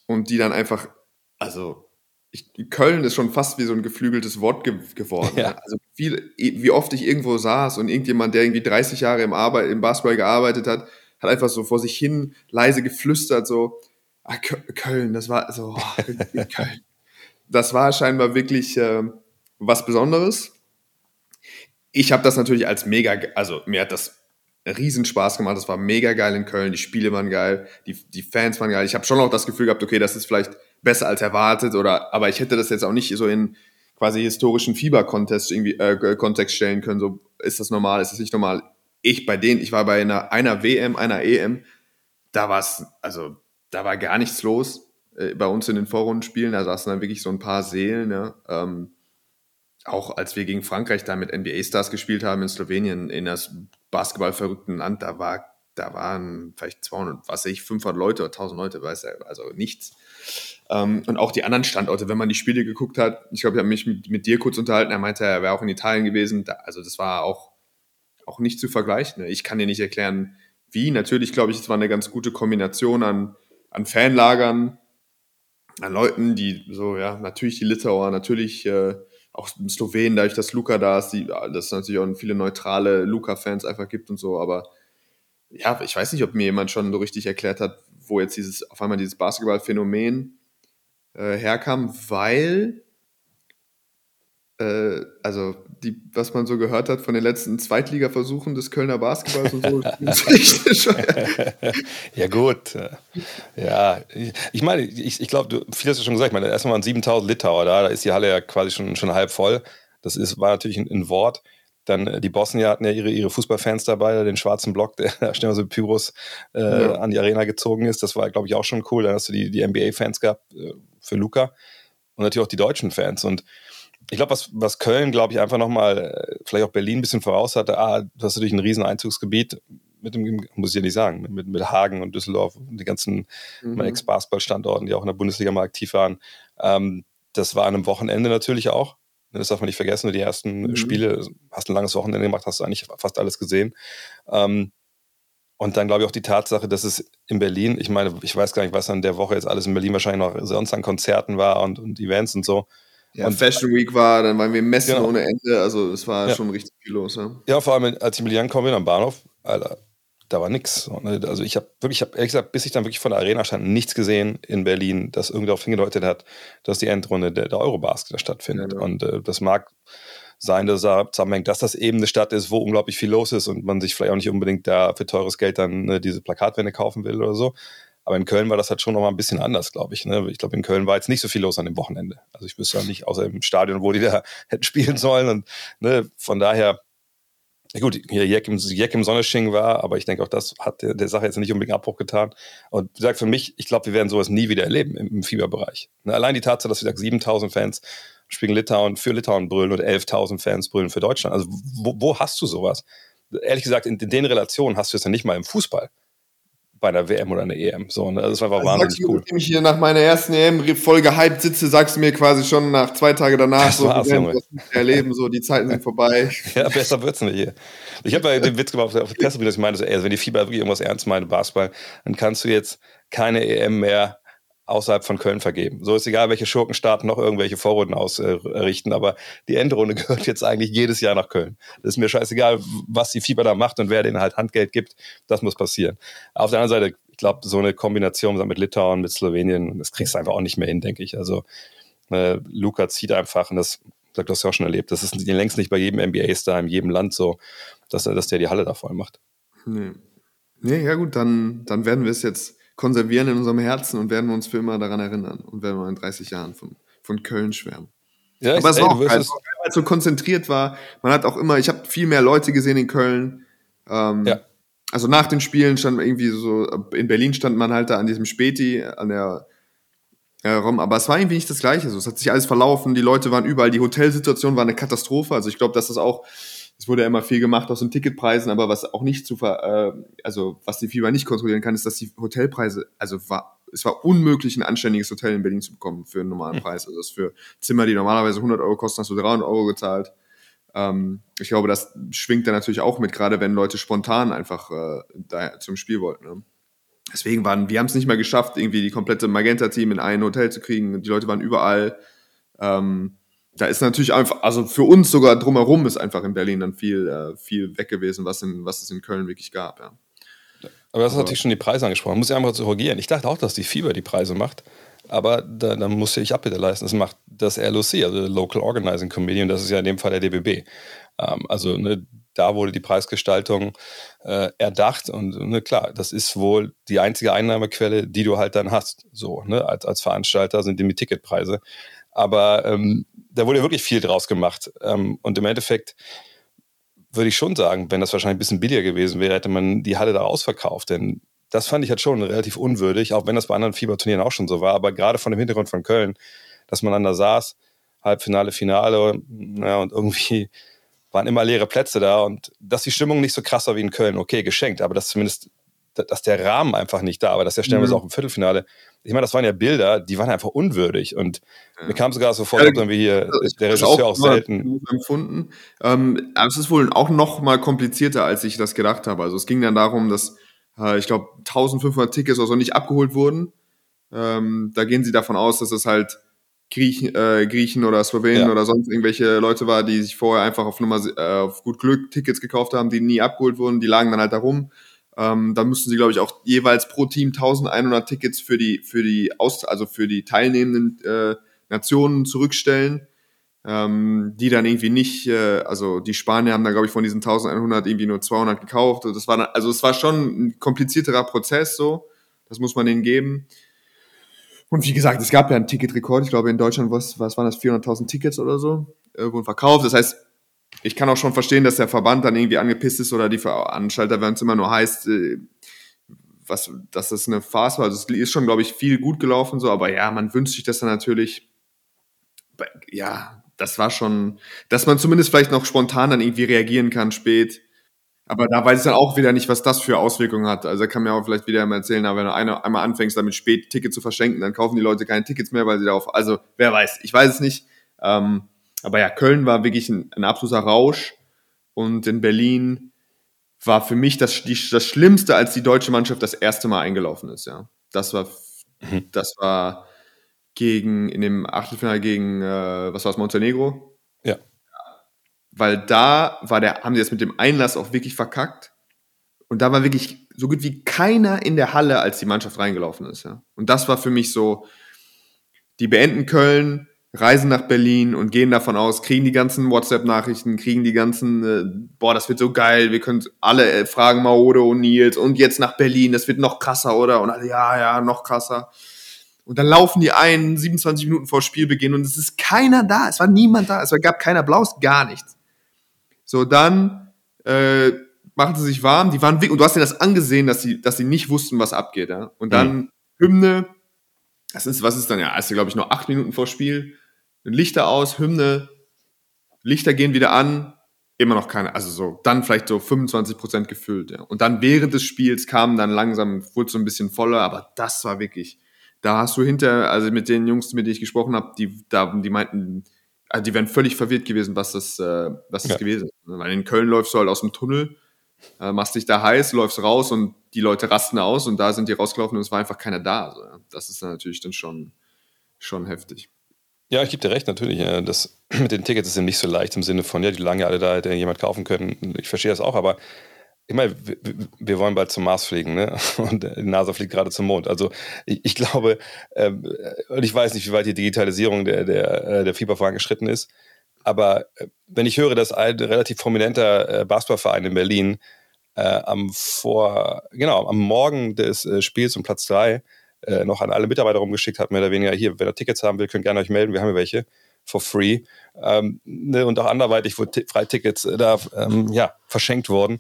und die dann einfach, also ich, Köln ist schon fast wie so ein geflügeltes Wort ge geworden. Ja. Also viel, wie oft ich irgendwo saß und irgendjemand, der irgendwie 30 Jahre im, Arbeit, im Basketball gearbeitet hat, hat einfach so vor sich hin leise geflüstert, so, ah, Köln, das war so, oh, Köln das war scheinbar wirklich äh, was Besonderes. Ich habe das natürlich als mega, also mir hat das riesen Spaß gemacht. Das war mega geil in Köln. Die Spiele waren geil, die, die Fans waren geil. Ich habe schon auch das Gefühl gehabt, okay, das ist vielleicht besser als erwartet oder, aber ich hätte das jetzt auch nicht so in quasi historischen Fieber-Kontext irgendwie äh, Kontext stellen können. So ist das normal, ist das nicht normal? Ich bei denen, ich war bei einer, einer WM, einer EM, da war es, also da war gar nichts los äh, bei uns in den Vorrundenspielen, da saßen dann wirklich so ein paar Seelen. Ja. Ähm, auch als wir gegen Frankreich da mit NBA-Stars gespielt haben in Slowenien, in das basketballverrückten Land, da war da waren vielleicht 200, was weiß ich, 500 Leute oder 1000 Leute, weiß er, also nichts. Ähm, und auch die anderen Standorte, wenn man die Spiele geguckt hat, ich glaube, ich habe mich mit, mit, dir kurz unterhalten, er meinte, er wäre auch in Italien gewesen, da, also das war auch, auch nicht zu vergleichen. Ne? Ich kann dir nicht erklären, wie. Natürlich glaube ich, es war eine ganz gute Kombination an, an Fanlagern, an Leuten, die so, ja, natürlich die Litauer, natürlich äh, auch Slowenen, dadurch, dass Luca da ist, die, dass es natürlich auch viele neutrale Luca-Fans einfach gibt und so, aber ja, ich weiß nicht, ob mir jemand schon so richtig erklärt hat, wo jetzt dieses, auf einmal dieses Basketball-Phänomen äh, herkam, weil äh, also die, was man so gehört hat von den letzten Zweitliga-Versuchen des Kölner Basketballs und so. ja, gut. Ja, ich meine, ich, ich glaube, viel hast du schon gesagt. Ich meine, erstmal waren 7000 Litauer da, da ist die Halle ja quasi schon, schon halb voll. Das ist, war natürlich ein, ein Wort. Dann äh, die Bosnier hatten ja ihre, ihre Fußballfans dabei, den schwarzen Block, der da schnell so Pyros äh, ja. an die Arena gezogen ist. Das war, glaube ich, auch schon cool. Dann hast du die, die NBA-Fans gehabt äh, für Luca und natürlich auch die deutschen Fans. Und ich glaube, was, was Köln, glaube ich, einfach nochmal, äh, vielleicht auch Berlin ein bisschen voraus hatte, ah, du hast natürlich ein riesen Einzugsgebiet mit dem, muss ich ja nicht sagen, mit, mit Hagen und Düsseldorf und die ganzen mhm. Ex-Basketball-Standorten, die auch in der Bundesliga mal aktiv waren. Ähm, das war an einem Wochenende natürlich auch. Das darf man nicht vergessen. Die ersten mhm. Spiele, hast ein langes Wochenende gemacht, hast du eigentlich fast alles gesehen. Ähm, und dann glaube ich auch die Tatsache, dass es in Berlin, ich meine, ich weiß gar nicht, was an der Woche jetzt alles in Berlin wahrscheinlich noch sonst an Konzerten war und, und Events und so. Ja, und Fashion Week war, dann waren wir Messen genau. ohne Ende, also es war ja. schon richtig viel los. Ja. ja, vor allem als ich mit Jan gekommen bin am Bahnhof, Alter, da war nichts. Ne, also ich habe wirklich, ich habe ehrlich gesagt, bis ich dann wirklich von der Arena stand, nichts gesehen in Berlin, das irgendwie darauf hingedeutet hat, dass die Endrunde der, der Eurobasket stattfindet. Ja, und äh, das mag sein, dass er zusammenhängt, dass das eben eine Stadt ist, wo unglaublich viel los ist und man sich vielleicht auch nicht unbedingt da für teures Geld dann ne, diese Plakatwände kaufen will oder so. Aber in Köln war das halt schon nochmal ein bisschen anders, glaube ich. Ne? Ich glaube, in Köln war jetzt nicht so viel los an dem Wochenende. Also ich wüsste ja nicht, außer im Stadion, wo die da hätten spielen sollen. Und ne, von daher, gut, hier Jack im, Jack im Sonnesching war, aber ich denke auch, das hat der, der Sache jetzt nicht unbedingt Abbruch getan. Und wie gesagt, für mich, ich glaube, wir werden sowas nie wieder erleben im, im Fieberbereich. Ne? Allein die Tatsache, dass wir 7000 Fans spielen Litauen für Litauen brüllen und 11.000 Fans brüllen für Deutschland. Also wo, wo hast du sowas? Ehrlich gesagt, in, in den Relationen hast du es ja nicht mal im Fußball bei einer WM oder einer EM. So, ne? Das war einfach also wahnsinnig cool. Wenn ich hier nach meiner ersten EM voll gehypt sitze, sagst du mir quasi schon nach zwei Tagen danach, das so, war's, wir werden das erleben, so, die Zeiten sind vorbei. ja, besser wird's nicht hier. Ich habe ja den Witz gemacht auf der Presse, dass ich meinte, ey, also wenn die Fieber wirklich irgendwas ernst meint, Basketball, dann kannst du jetzt keine EM mehr außerhalb von Köln vergeben. So ist egal, welche Schurkenstaaten noch irgendwelche Vorrunden ausrichten, aber die Endrunde gehört jetzt eigentlich jedes Jahr nach Köln. Das ist mir scheißegal, was die Fieber da macht und wer denen halt Handgeld gibt, das muss passieren. Auf der anderen Seite, ich glaube, so eine Kombination mit Litauen, mit Slowenien, das kriegst du einfach auch nicht mehr hin, denke ich. Also äh, Luca zieht einfach, und das sagt das ja auch schon erlebt, das ist längst nicht bei jedem NBA-Star in jedem Land so, dass, dass der die Halle da voll macht. Nee. Nee, ja gut, dann, dann werden wir es jetzt konservieren in unserem Herzen und werden uns für immer daran erinnern und werden wir in 30 Jahren von, von Köln schwärmen. Ja, Aber es war auch geil, weil es so konzentriert war. Man hat auch immer, ich habe viel mehr Leute gesehen in Köln. Ähm, ja. Also nach den Spielen stand irgendwie so, in Berlin stand man halt da an diesem Späti, an der äh, Rom, aber es war irgendwie nicht das Gleiche. So, es hat sich alles verlaufen, die Leute waren überall, die Hotelsituation war eine Katastrophe. Also ich glaube, dass das auch es wurde ja immer viel gemacht aus den Ticketpreisen, aber was auch nicht zu ver, äh, also was die FIBA nicht kontrollieren kann, ist, dass die Hotelpreise, also war, es war unmöglich, ein anständiges Hotel in Berlin zu bekommen für einen normalen. Preis. Also das für Zimmer, die normalerweise 100 Euro kosten, hast du 300 Euro gezahlt. Ähm, ich glaube, das schwingt da natürlich auch mit, gerade wenn Leute spontan einfach äh, da zum Spiel wollten. Ne? Deswegen waren, wir haben es nicht mehr geschafft, irgendwie die komplette Magenta-Team in ein Hotel zu kriegen. Die Leute waren überall. Ähm, da ist natürlich einfach, also für uns sogar drumherum ist einfach in Berlin dann viel, äh, viel weg gewesen, was, in, was es in Köln wirklich gab, ja. Aber das hat natürlich schon die Preise angesprochen. Muss ich einfach zu korrigieren. Ich dachte auch, dass die Fieber die Preise macht. Aber da, musste ich Abbitte leisten. Das macht das LOC, also Local Organizing Committee, und das ist ja in dem Fall der DBB. Ähm, also ne, da wurde die Preisgestaltung äh, erdacht und ne, klar, das ist wohl die einzige Einnahmequelle, die du halt dann hast. So, ne, als, als Veranstalter sind die Ticketpreise. Aber ähm, da wurde wirklich viel draus gemacht. Ähm, und im Endeffekt würde ich schon sagen, wenn das wahrscheinlich ein bisschen billiger gewesen wäre, hätte man die Halle da ausverkauft. Denn das fand ich halt schon relativ unwürdig, auch wenn das bei anderen Fieberturnieren auch schon so war. Aber gerade von dem Hintergrund von Köln, dass man dann da saß, Halbfinale, Finale, ja, und irgendwie waren immer leere Plätze da und dass die Stimmung nicht so krass war wie in Köln, okay, geschenkt, aber dass zumindest, dass der Rahmen einfach nicht da war, dass der stellenweise mhm. auch im Viertelfinale ich meine, das waren ja Bilder, die waren einfach unwürdig und ja. mir kam sogar so vor, ja, wie hier der Regisseur auch, auch selten. Empfunden. Ähm, aber es ist wohl auch noch mal komplizierter, als ich das gedacht habe. Also es ging dann darum, dass äh, ich glaube 1500 Tickets oder so nicht abgeholt wurden. Ähm, da gehen sie davon aus, dass es halt Griechen, äh, Griechen oder Slowenen ja. oder sonst irgendwelche Leute war, die sich vorher einfach auf Nummer äh, auf gut Glück Tickets gekauft haben, die nie abgeholt wurden. Die lagen dann halt da rum. Ähm, da mussten sie, glaube ich, auch jeweils pro Team 1100 Tickets für die, für die, Aus also für die teilnehmenden äh, Nationen zurückstellen, ähm, die dann irgendwie nicht, äh, also die Spanier haben dann, glaube ich, von diesen 1100 irgendwie nur 200 gekauft. Das war dann, also es war schon ein komplizierterer Prozess so. Das muss man denen geben. Und wie gesagt, es gab ja einen Ticketrekord. Ich glaube, in Deutschland, was, was waren das, 400.000 Tickets oder so, äh, wurden verkauft. Das heißt, ich kann auch schon verstehen, dass der Verband dann irgendwie angepisst ist oder die Veranstalter, wenn es immer nur heißt, äh, was, dass das eine Farce war. Also es ist schon, glaube ich, viel gut gelaufen so, aber ja, man wünscht sich das dann natürlich. Ja, das war schon, dass man zumindest vielleicht noch spontan dann irgendwie reagieren kann, spät. Aber da weiß ich dann auch wieder nicht, was das für Auswirkungen hat. Also kann mir auch vielleicht wieder mal erzählen, aber wenn du eine, einmal anfängst, damit spät Ticket zu verschenken, dann kaufen die Leute keine Tickets mehr, weil sie darauf, also wer weiß, ich weiß es nicht. Ähm, aber ja, Köln war wirklich ein, ein absoluter Rausch. Und in Berlin war für mich das, die, das Schlimmste, als die deutsche Mannschaft das erste Mal eingelaufen ist. Ja, das war, mhm. das war gegen in dem Achtelfinale gegen äh, was war es Montenegro? Ja. Weil da war der, haben sie jetzt mit dem Einlass auch wirklich verkackt. Und da war wirklich so gut wie keiner in der Halle, als die Mannschaft reingelaufen ist. Ja. Und das war für mich so, die beenden Köln, reisen nach Berlin und gehen davon aus, kriegen die ganzen WhatsApp-Nachrichten, kriegen die ganzen, äh, boah, das wird so geil, wir können alle äh, fragen Maodo und Nils und jetzt nach Berlin, das wird noch krasser, oder? Und alle, ja, ja, noch krasser. Und dann laufen die ein, 27 Minuten vor Spielbeginn und es ist keiner da, es war niemand da, es gab keiner Blaus, gar nichts. So, dann äh, machen sie sich warm, die waren wirklich, und du hast dir das angesehen, dass sie, dass sie nicht wussten, was abgeht, ja. Und dann mhm. Hymne, das ist, was ist dann ja, ist glaube ich noch acht Minuten vor Spiel, Lichter aus, Hymne, Lichter gehen wieder an, immer noch keine, also so, dann vielleicht so 25 Prozent gefüllt. Ja. Und dann während des Spiels kam dann langsam, wurde so ein bisschen voller, aber das war wirklich, da hast du hinter, also mit den Jungs, mit denen ich gesprochen habe, die, da, die meinten, also die wären völlig verwirrt gewesen, was das, äh, was das ja. gewesen ist. Weil in Köln läufst du halt aus dem Tunnel, äh, machst dich da heiß, läufst raus und die Leute rasten aus und da sind die rausgelaufen und es war einfach keiner da. Also. Das ist dann natürlich dann schon, schon heftig. Ja, ich gebe dir recht, natürlich. Das mit den Tickets ist ja nicht so leicht im Sinne von, ja, die lange alle da hätte jemand kaufen können. Ich verstehe das auch, aber ich meine, wir, wollen bald zum Mars fliegen, ne? Und NASA fliegt gerade zum Mond. Also ich, glaube, ähm, und ich weiß nicht, wie weit die Digitalisierung der, der, äh, der FIFA vorangeschritten ist, aber äh, wenn ich höre, dass ein relativ prominenter äh, Basketballverein in Berlin äh, am vor, genau, am Morgen des äh, Spiels um Platz drei äh, noch an alle Mitarbeiter rumgeschickt hat, mehr oder weniger, hier, wenn ihr Tickets haben will, könnt gerne euch melden, wir haben ja welche for free. Ähm, ne, und auch anderweitig, wo Freitickets äh, da ähm, ja, verschenkt wurden,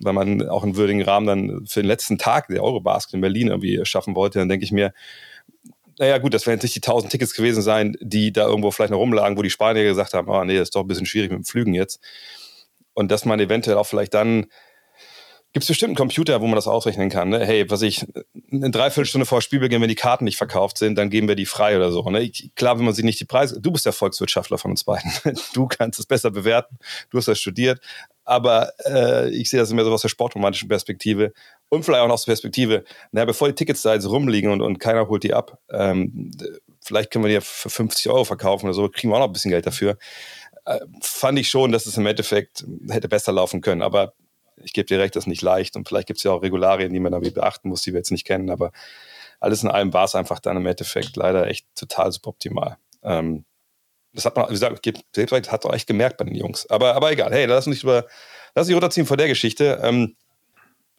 weil man auch einen würdigen Rahmen dann für den letzten Tag der Eurobasket in Berlin irgendwie schaffen wollte, dann denke ich mir, naja, gut, das werden jetzt nicht die 1000 Tickets gewesen sein, die da irgendwo vielleicht noch rumlagen, wo die Spanier gesagt haben, oh nee, das ist doch ein bisschen schwierig mit dem Flügen jetzt. Und dass man eventuell auch vielleicht dann Gibt es bestimmt einen Computer, wo man das ausrechnen kann? Ne? Hey, was ich, eine Dreiviertelstunde vor Spielbeginn, wenn die Karten nicht verkauft sind, dann geben wir die frei oder so. Ne? Klar, wenn man sich nicht die Preise, du bist der Volkswirtschaftler von uns beiden. Du kannst es besser bewerten. Du hast das studiert. Aber äh, ich sehe das immer so aus der sportromantischen Perspektive und vielleicht auch aus der Perspektive, naja, bevor die Tickets da jetzt rumliegen und, und keiner holt die ab, ähm, vielleicht können wir die ja für 50 Euro verkaufen oder so, kriegen wir auch noch ein bisschen Geld dafür. Äh, fand ich schon, dass es im Endeffekt hätte besser laufen können. Aber ich gebe dir recht, das ist nicht leicht und vielleicht gibt es ja auch Regularien, die man da beachten muss, die wir jetzt nicht kennen, aber alles in allem war es einfach dann im Endeffekt leider echt total suboptimal. Ähm, das hat man, wie gesagt, selbst hat auch echt gemerkt bei den Jungs. Aber, aber egal, hey, lass uns nicht über, lass uns runterziehen vor der Geschichte. Ähm,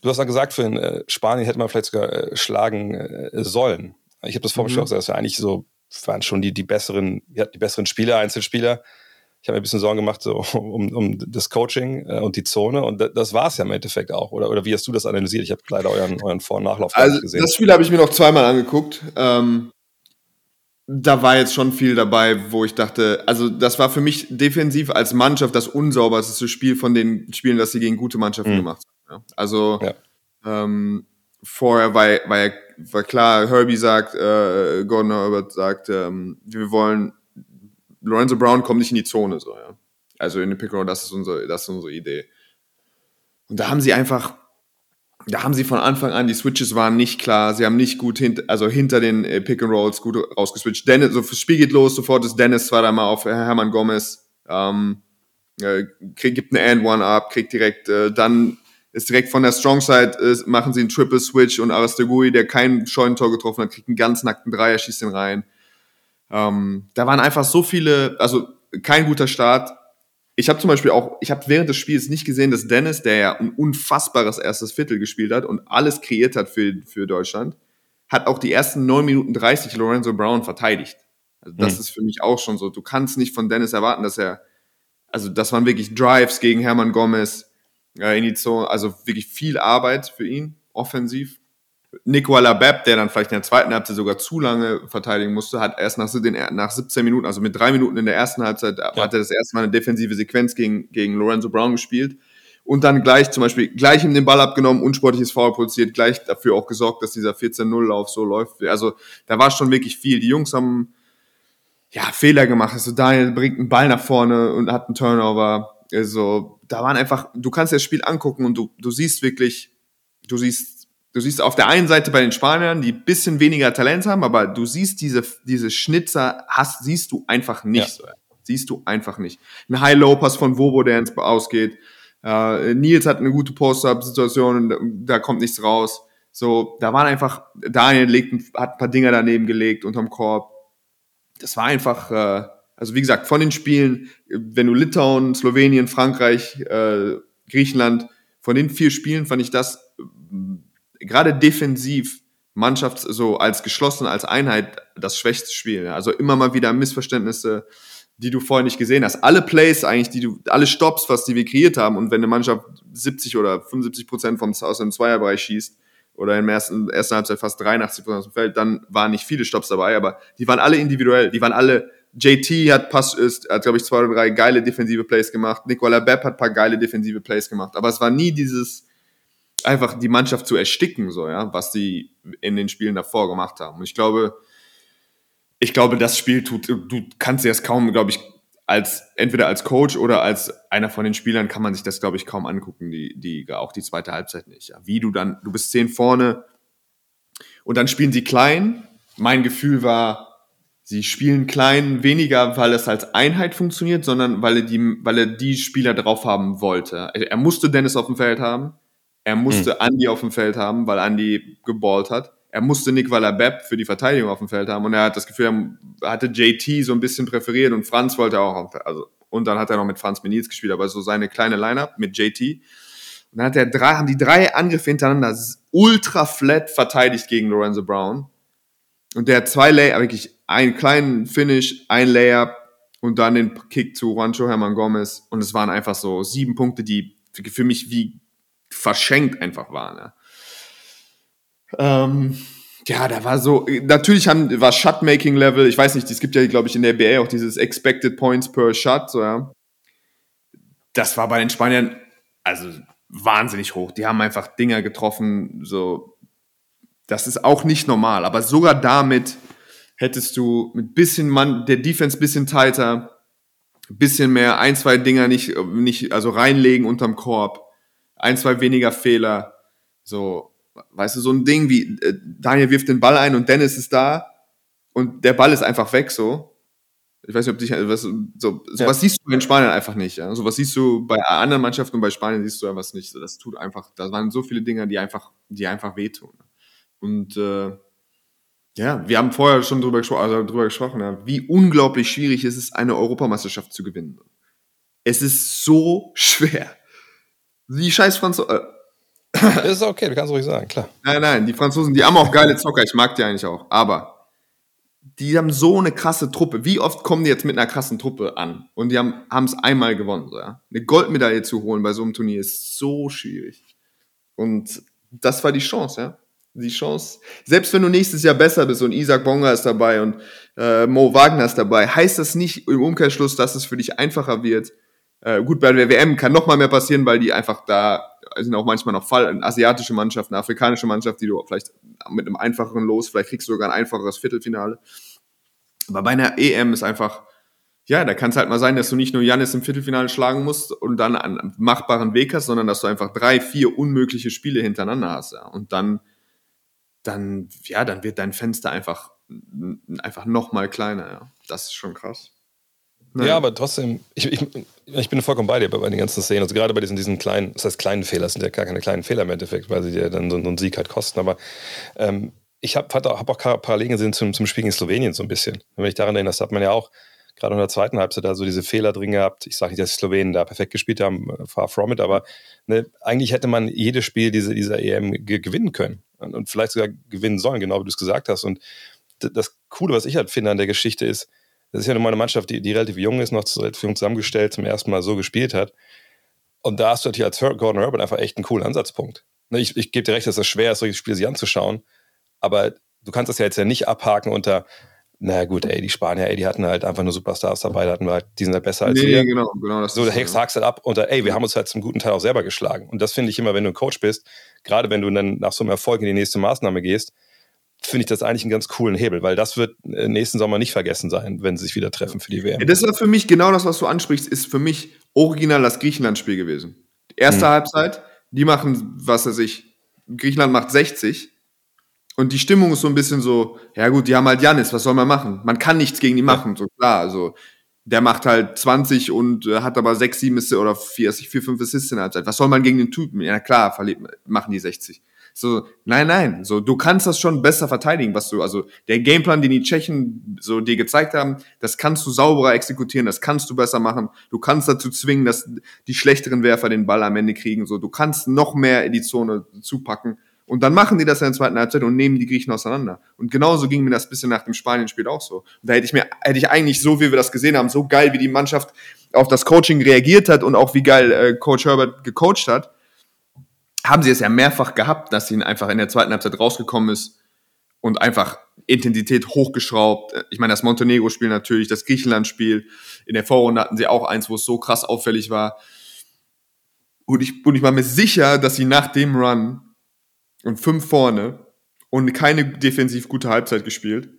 du hast ja gesagt, für in, äh, Spanien hätte man vielleicht sogar äh, schlagen äh, sollen. Ich habe das vorher mhm. dass wir eigentlich so waren schon die, die besseren, ja, die besseren Spieler, Einzelspieler ich habe mir ein bisschen Sorgen gemacht so, um, um das Coaching äh, und die Zone und das war es ja im Endeffekt auch. Oder, oder wie hast du das analysiert? Ich habe leider euren, euren Vor- und Nachlauf also, gesehen. Das Spiel habe ich mir noch zweimal angeguckt. Ähm, da war jetzt schon viel dabei, wo ich dachte, also das war für mich defensiv als Mannschaft das unsauberste Spiel von den Spielen, das sie gegen gute Mannschaften mhm. gemacht haben. Ja. Also ja. Ähm, vorher war, war, war klar, Herbie sagt, äh, Gordon Herbert sagt, ähm, wir wollen Lorenzo Brown kommt nicht in die Zone, so, ja. Also in den Pick das ist unsere, das ist unsere Idee. Und da haben sie einfach, da haben sie von Anfang an, die Switches waren nicht klar, sie haben nicht gut hint, also hinter den äh, Pick and Rolls gut rausgeswitcht. Dennis, so das Spiel geht los, sofort ist Dennis zwar mal auf Hermann Gomez, ähm, äh, krieg, gibt eine And One ab, kriegt direkt, äh, dann ist direkt von der Strong Side, äh, machen sie einen Triple Switch und Arastegui, der kein Scheunentor getroffen hat, kriegt einen ganz nackten Dreier, schießt den rein. Ähm, da waren einfach so viele, also kein guter Start. Ich habe zum Beispiel auch, ich habe während des Spiels nicht gesehen, dass Dennis, der ja ein unfassbares erstes Viertel gespielt hat und alles kreiert hat für, für Deutschland, hat auch die ersten 9 Minuten 30 Lorenzo Brown verteidigt. Also das mhm. ist für mich auch schon so. Du kannst nicht von Dennis erwarten, dass er, also das waren wirklich Drives gegen Hermann Gomez, äh, in die Zone, also wirklich viel Arbeit für ihn, offensiv. Nicola Bepp, der dann vielleicht in der zweiten Halbzeit sogar zu lange verteidigen musste, hat erst nach, den, nach 17 Minuten, also mit drei Minuten in der ersten Halbzeit, ja. hat er das erste Mal eine defensive Sequenz gegen, gegen Lorenzo Brown gespielt. Und dann gleich zum Beispiel, gleich ihm den Ball abgenommen, unsportliches Foul produziert, gleich dafür auch gesorgt, dass dieser 14-0-Lauf so läuft. Also da war schon wirklich viel. Die Jungs haben ja Fehler gemacht. Also Daniel bringt einen Ball nach vorne und hat einen Turnover. Also da waren einfach, du kannst das Spiel angucken und du, du siehst wirklich, du siehst du siehst auf der einen Seite bei den Spaniern, die bisschen weniger Talent haben, aber du siehst diese, diese Schnitzer, hast, siehst du einfach nicht. Ja. Siehst du einfach nicht. Ein High-Low-Pass von Wobo, der ins Ausgeht. Uh, Nils hat eine gute Post-Up-Situation da kommt nichts raus. So, da waren einfach, Daniel legt, hat ein paar Dinger daneben gelegt unterm Korb. Das war einfach, äh, also wie gesagt, von den Spielen, wenn du Litauen, Slowenien, Frankreich, äh, Griechenland, von den vier Spielen fand ich das gerade defensiv Mannschaft so als geschlossen, als Einheit das schwächste Spiel. Also immer mal wieder Missverständnisse, die du vorher nicht gesehen hast. Alle Plays eigentlich, die du, alle Stops, was die wir kreiert haben und wenn eine Mannschaft 70 oder 75 Prozent vom, aus dem Zweierbereich schießt oder im ersten, ersten Halbzeit fast 83 Prozent aus dem Feld, dann waren nicht viele Stops dabei, aber die waren alle individuell, die waren alle JT hat Pass, ist, hat, glaube ich, zwei oder drei geile defensive Plays gemacht. Nicola Bepp hat ein paar geile defensive Plays gemacht. Aber es war nie dieses, einfach die Mannschaft zu ersticken, so, ja, was die in den Spielen davor gemacht haben. Und ich glaube, ich glaube, das Spiel tut, du kannst dir das kaum, glaube ich, als, entweder als Coach oder als einer von den Spielern kann man sich das, glaube ich, kaum angucken, die, die, auch die zweite Halbzeit nicht. Ja. Wie du dann, du bist zehn vorne und dann spielen sie klein. Mein Gefühl war, Sie spielen klein weniger, weil es als Einheit funktioniert, sondern weil er die, weil er die Spieler drauf haben wollte. Er musste Dennis auf dem Feld haben. Er musste mhm. Andy auf dem Feld haben, weil Andy geballt hat. Er musste Nick Waller-Bepp für die Verteidigung auf dem Feld haben. Und er hat das Gefühl, er hatte JT so ein bisschen präferiert und Franz wollte auch auf, also, und dann hat er noch mit Franz Menils gespielt, aber so seine kleine Lineup mit JT. Und dann hat er drei, haben die drei Angriffe hintereinander ultra flat verteidigt gegen Lorenzo Brown. Und der hat zwei Lay, wirklich einen kleinen Finish, ein Layup und dann den Kick zu Juancho Herman Gomez. Und es waren einfach so sieben Punkte, die für mich wie verschenkt einfach waren. Ja. Ähm, ja, da war so, natürlich haben, war Shot-Making-Level, ich weiß nicht, es gibt ja, glaube ich, in der BA auch dieses Expected Points per Shot, so, ja. Das war bei den Spaniern, also wahnsinnig hoch. Die haben einfach Dinger getroffen, so, das ist auch nicht normal, aber sogar damit hättest du mit bisschen Mann, der Defense bisschen tighter, bisschen mehr, ein, zwei Dinger nicht, nicht, also reinlegen unterm Korb, ein, zwei weniger Fehler, so, weißt du, so ein Ding wie, äh, Daniel wirft den Ball ein und Dennis ist da und der Ball ist einfach weg, so. Ich weiß nicht, ob dich, was, so, so ja. was siehst du in Spanien einfach nicht, ja. So was siehst du bei anderen Mannschaften und bei Spanien siehst du einfach nicht. So, das tut einfach, da waren so viele Dinge, die einfach, die einfach wehtun. Und, äh, ja, wir haben vorher schon drüber, gespro also drüber gesprochen, ja, wie unglaublich schwierig es ist, eine Europameisterschaft zu gewinnen. Es ist so schwer. Die scheiß Franzosen. Äh, ist okay, du kannst ruhig sagen, klar. Nein, nein, die Franzosen, die haben auch geile Zocker, ich mag die eigentlich auch. Aber die haben so eine krasse Truppe. Wie oft kommen die jetzt mit einer krassen Truppe an? Und die haben es einmal gewonnen. So, ja? Eine Goldmedaille zu holen bei so einem Turnier ist so schwierig. Und das war die Chance, ja die Chance. Selbst wenn du nächstes Jahr besser bist und Isaac Bonga ist dabei und äh, Mo Wagner ist dabei, heißt das nicht im Umkehrschluss, dass es für dich einfacher wird. Äh, gut, bei der WM kann noch mal mehr passieren, weil die einfach da sind auch manchmal noch Fall, eine asiatische Mannschaft, eine afrikanische Mannschaft, die du vielleicht mit einem einfacheren Los, vielleicht kriegst du sogar ein einfacheres Viertelfinale. Aber bei einer EM ist einfach, ja, da kann es halt mal sein, dass du nicht nur Janis im Viertelfinale schlagen musst und dann einen machbaren Weg hast, sondern dass du einfach drei, vier unmögliche Spiele hintereinander hast. Ja. Und dann dann, ja, dann wird dein Fenster einfach, einfach noch mal kleiner. Ja. Das ist schon krass. Naja. Ja, aber trotzdem, ich, ich, ich bin vollkommen bei dir bei den ganzen Szenen. Also gerade bei diesen, diesen kleinen, das heißt kleinen Fehler, das sind ja gar keine kleinen Fehler im Endeffekt, weil sie dir dann so, so einen Sieg halt kosten. Aber ähm, ich habe hab auch Parallelen gesehen zum, zum Spiel gegen Slowenien so ein bisschen. Wenn ich daran erinnere, das hat man ja auch gerade in der zweiten Halbzeit da so diese Fehler drin gehabt. Ich sage nicht, dass die Slowenen da perfekt gespielt haben, äh, far from it, aber ne, eigentlich hätte man jedes Spiel diese, dieser EM gewinnen können und, und, vielleicht sogar gewinnen sollen, genau wie du es gesagt hast. Und das Coole, was ich halt finde an der Geschichte ist, das ist ja nun mal eine Mannschaft, die, die relativ jung ist, noch relativ jung zusammengestellt, zum ersten Mal so gespielt hat. Und da hast du natürlich als Gordon Herbert einfach echt einen coolen Ansatzpunkt. Ne, ich, ich gebe dir recht, dass das schwer ist, solche Spiele sich anzuschauen, aber du kannst das ja jetzt ja nicht abhaken unter, na gut, ey, die Spanier, ey, die hatten halt einfach nur Superstars dabei, hatten halt, die sind halt besser als nee, wir. genau, genau. Das so, Hex hakst halt ab und ey, wir haben uns halt zum guten Teil auch selber geschlagen. Und das finde ich immer, wenn du ein Coach bist, gerade wenn du dann nach so einem Erfolg in die nächste Maßnahme gehst, finde ich das eigentlich einen ganz coolen Hebel, weil das wird äh, nächsten Sommer nicht vergessen sein, wenn sie sich wieder treffen für die WM. Ja, das war für mich genau das, was du ansprichst, ist für mich original das Griechenland-Spiel gewesen. Erste hm. Halbzeit, die machen, was weiß ich, Griechenland macht 60 und die Stimmung ist so ein bisschen so, ja gut, die haben halt Janis, was soll man machen? Man kann nichts gegen die machen, so klar. Also der macht halt 20 und äh, hat aber 6, 7 oder 4, 4 5 Assists in der Halbzeit. Was soll man gegen den Typen? Ja klar, verliert, machen die 60. So, nein, nein, so, du kannst das schon besser verteidigen, was du, also, der Gameplan, den die Tschechen so dir gezeigt haben, das kannst du sauberer exekutieren, das kannst du besser machen, du kannst dazu zwingen, dass die schlechteren Werfer den Ball am Ende kriegen, so, du kannst noch mehr in die Zone zupacken und dann machen die das in der zweiten Halbzeit und nehmen die Griechen auseinander. Und genauso ging mir das bisschen nach dem Spanien-Spiel auch so. Und da hätte ich mir, hätte ich eigentlich so, wie wir das gesehen haben, so geil, wie die Mannschaft auf das Coaching reagiert hat und auch wie geil äh, Coach Herbert gecoacht hat, haben sie es ja mehrfach gehabt, dass sie einfach in der zweiten Halbzeit rausgekommen ist und einfach Intensität hochgeschraubt. Ich meine, das Montenegro-Spiel natürlich, das Griechenland-Spiel. In der Vorrunde hatten sie auch eins, wo es so krass auffällig war. Und ich, und ich war mir sicher, dass sie nach dem Run und fünf vorne und keine defensiv gute Halbzeit gespielt,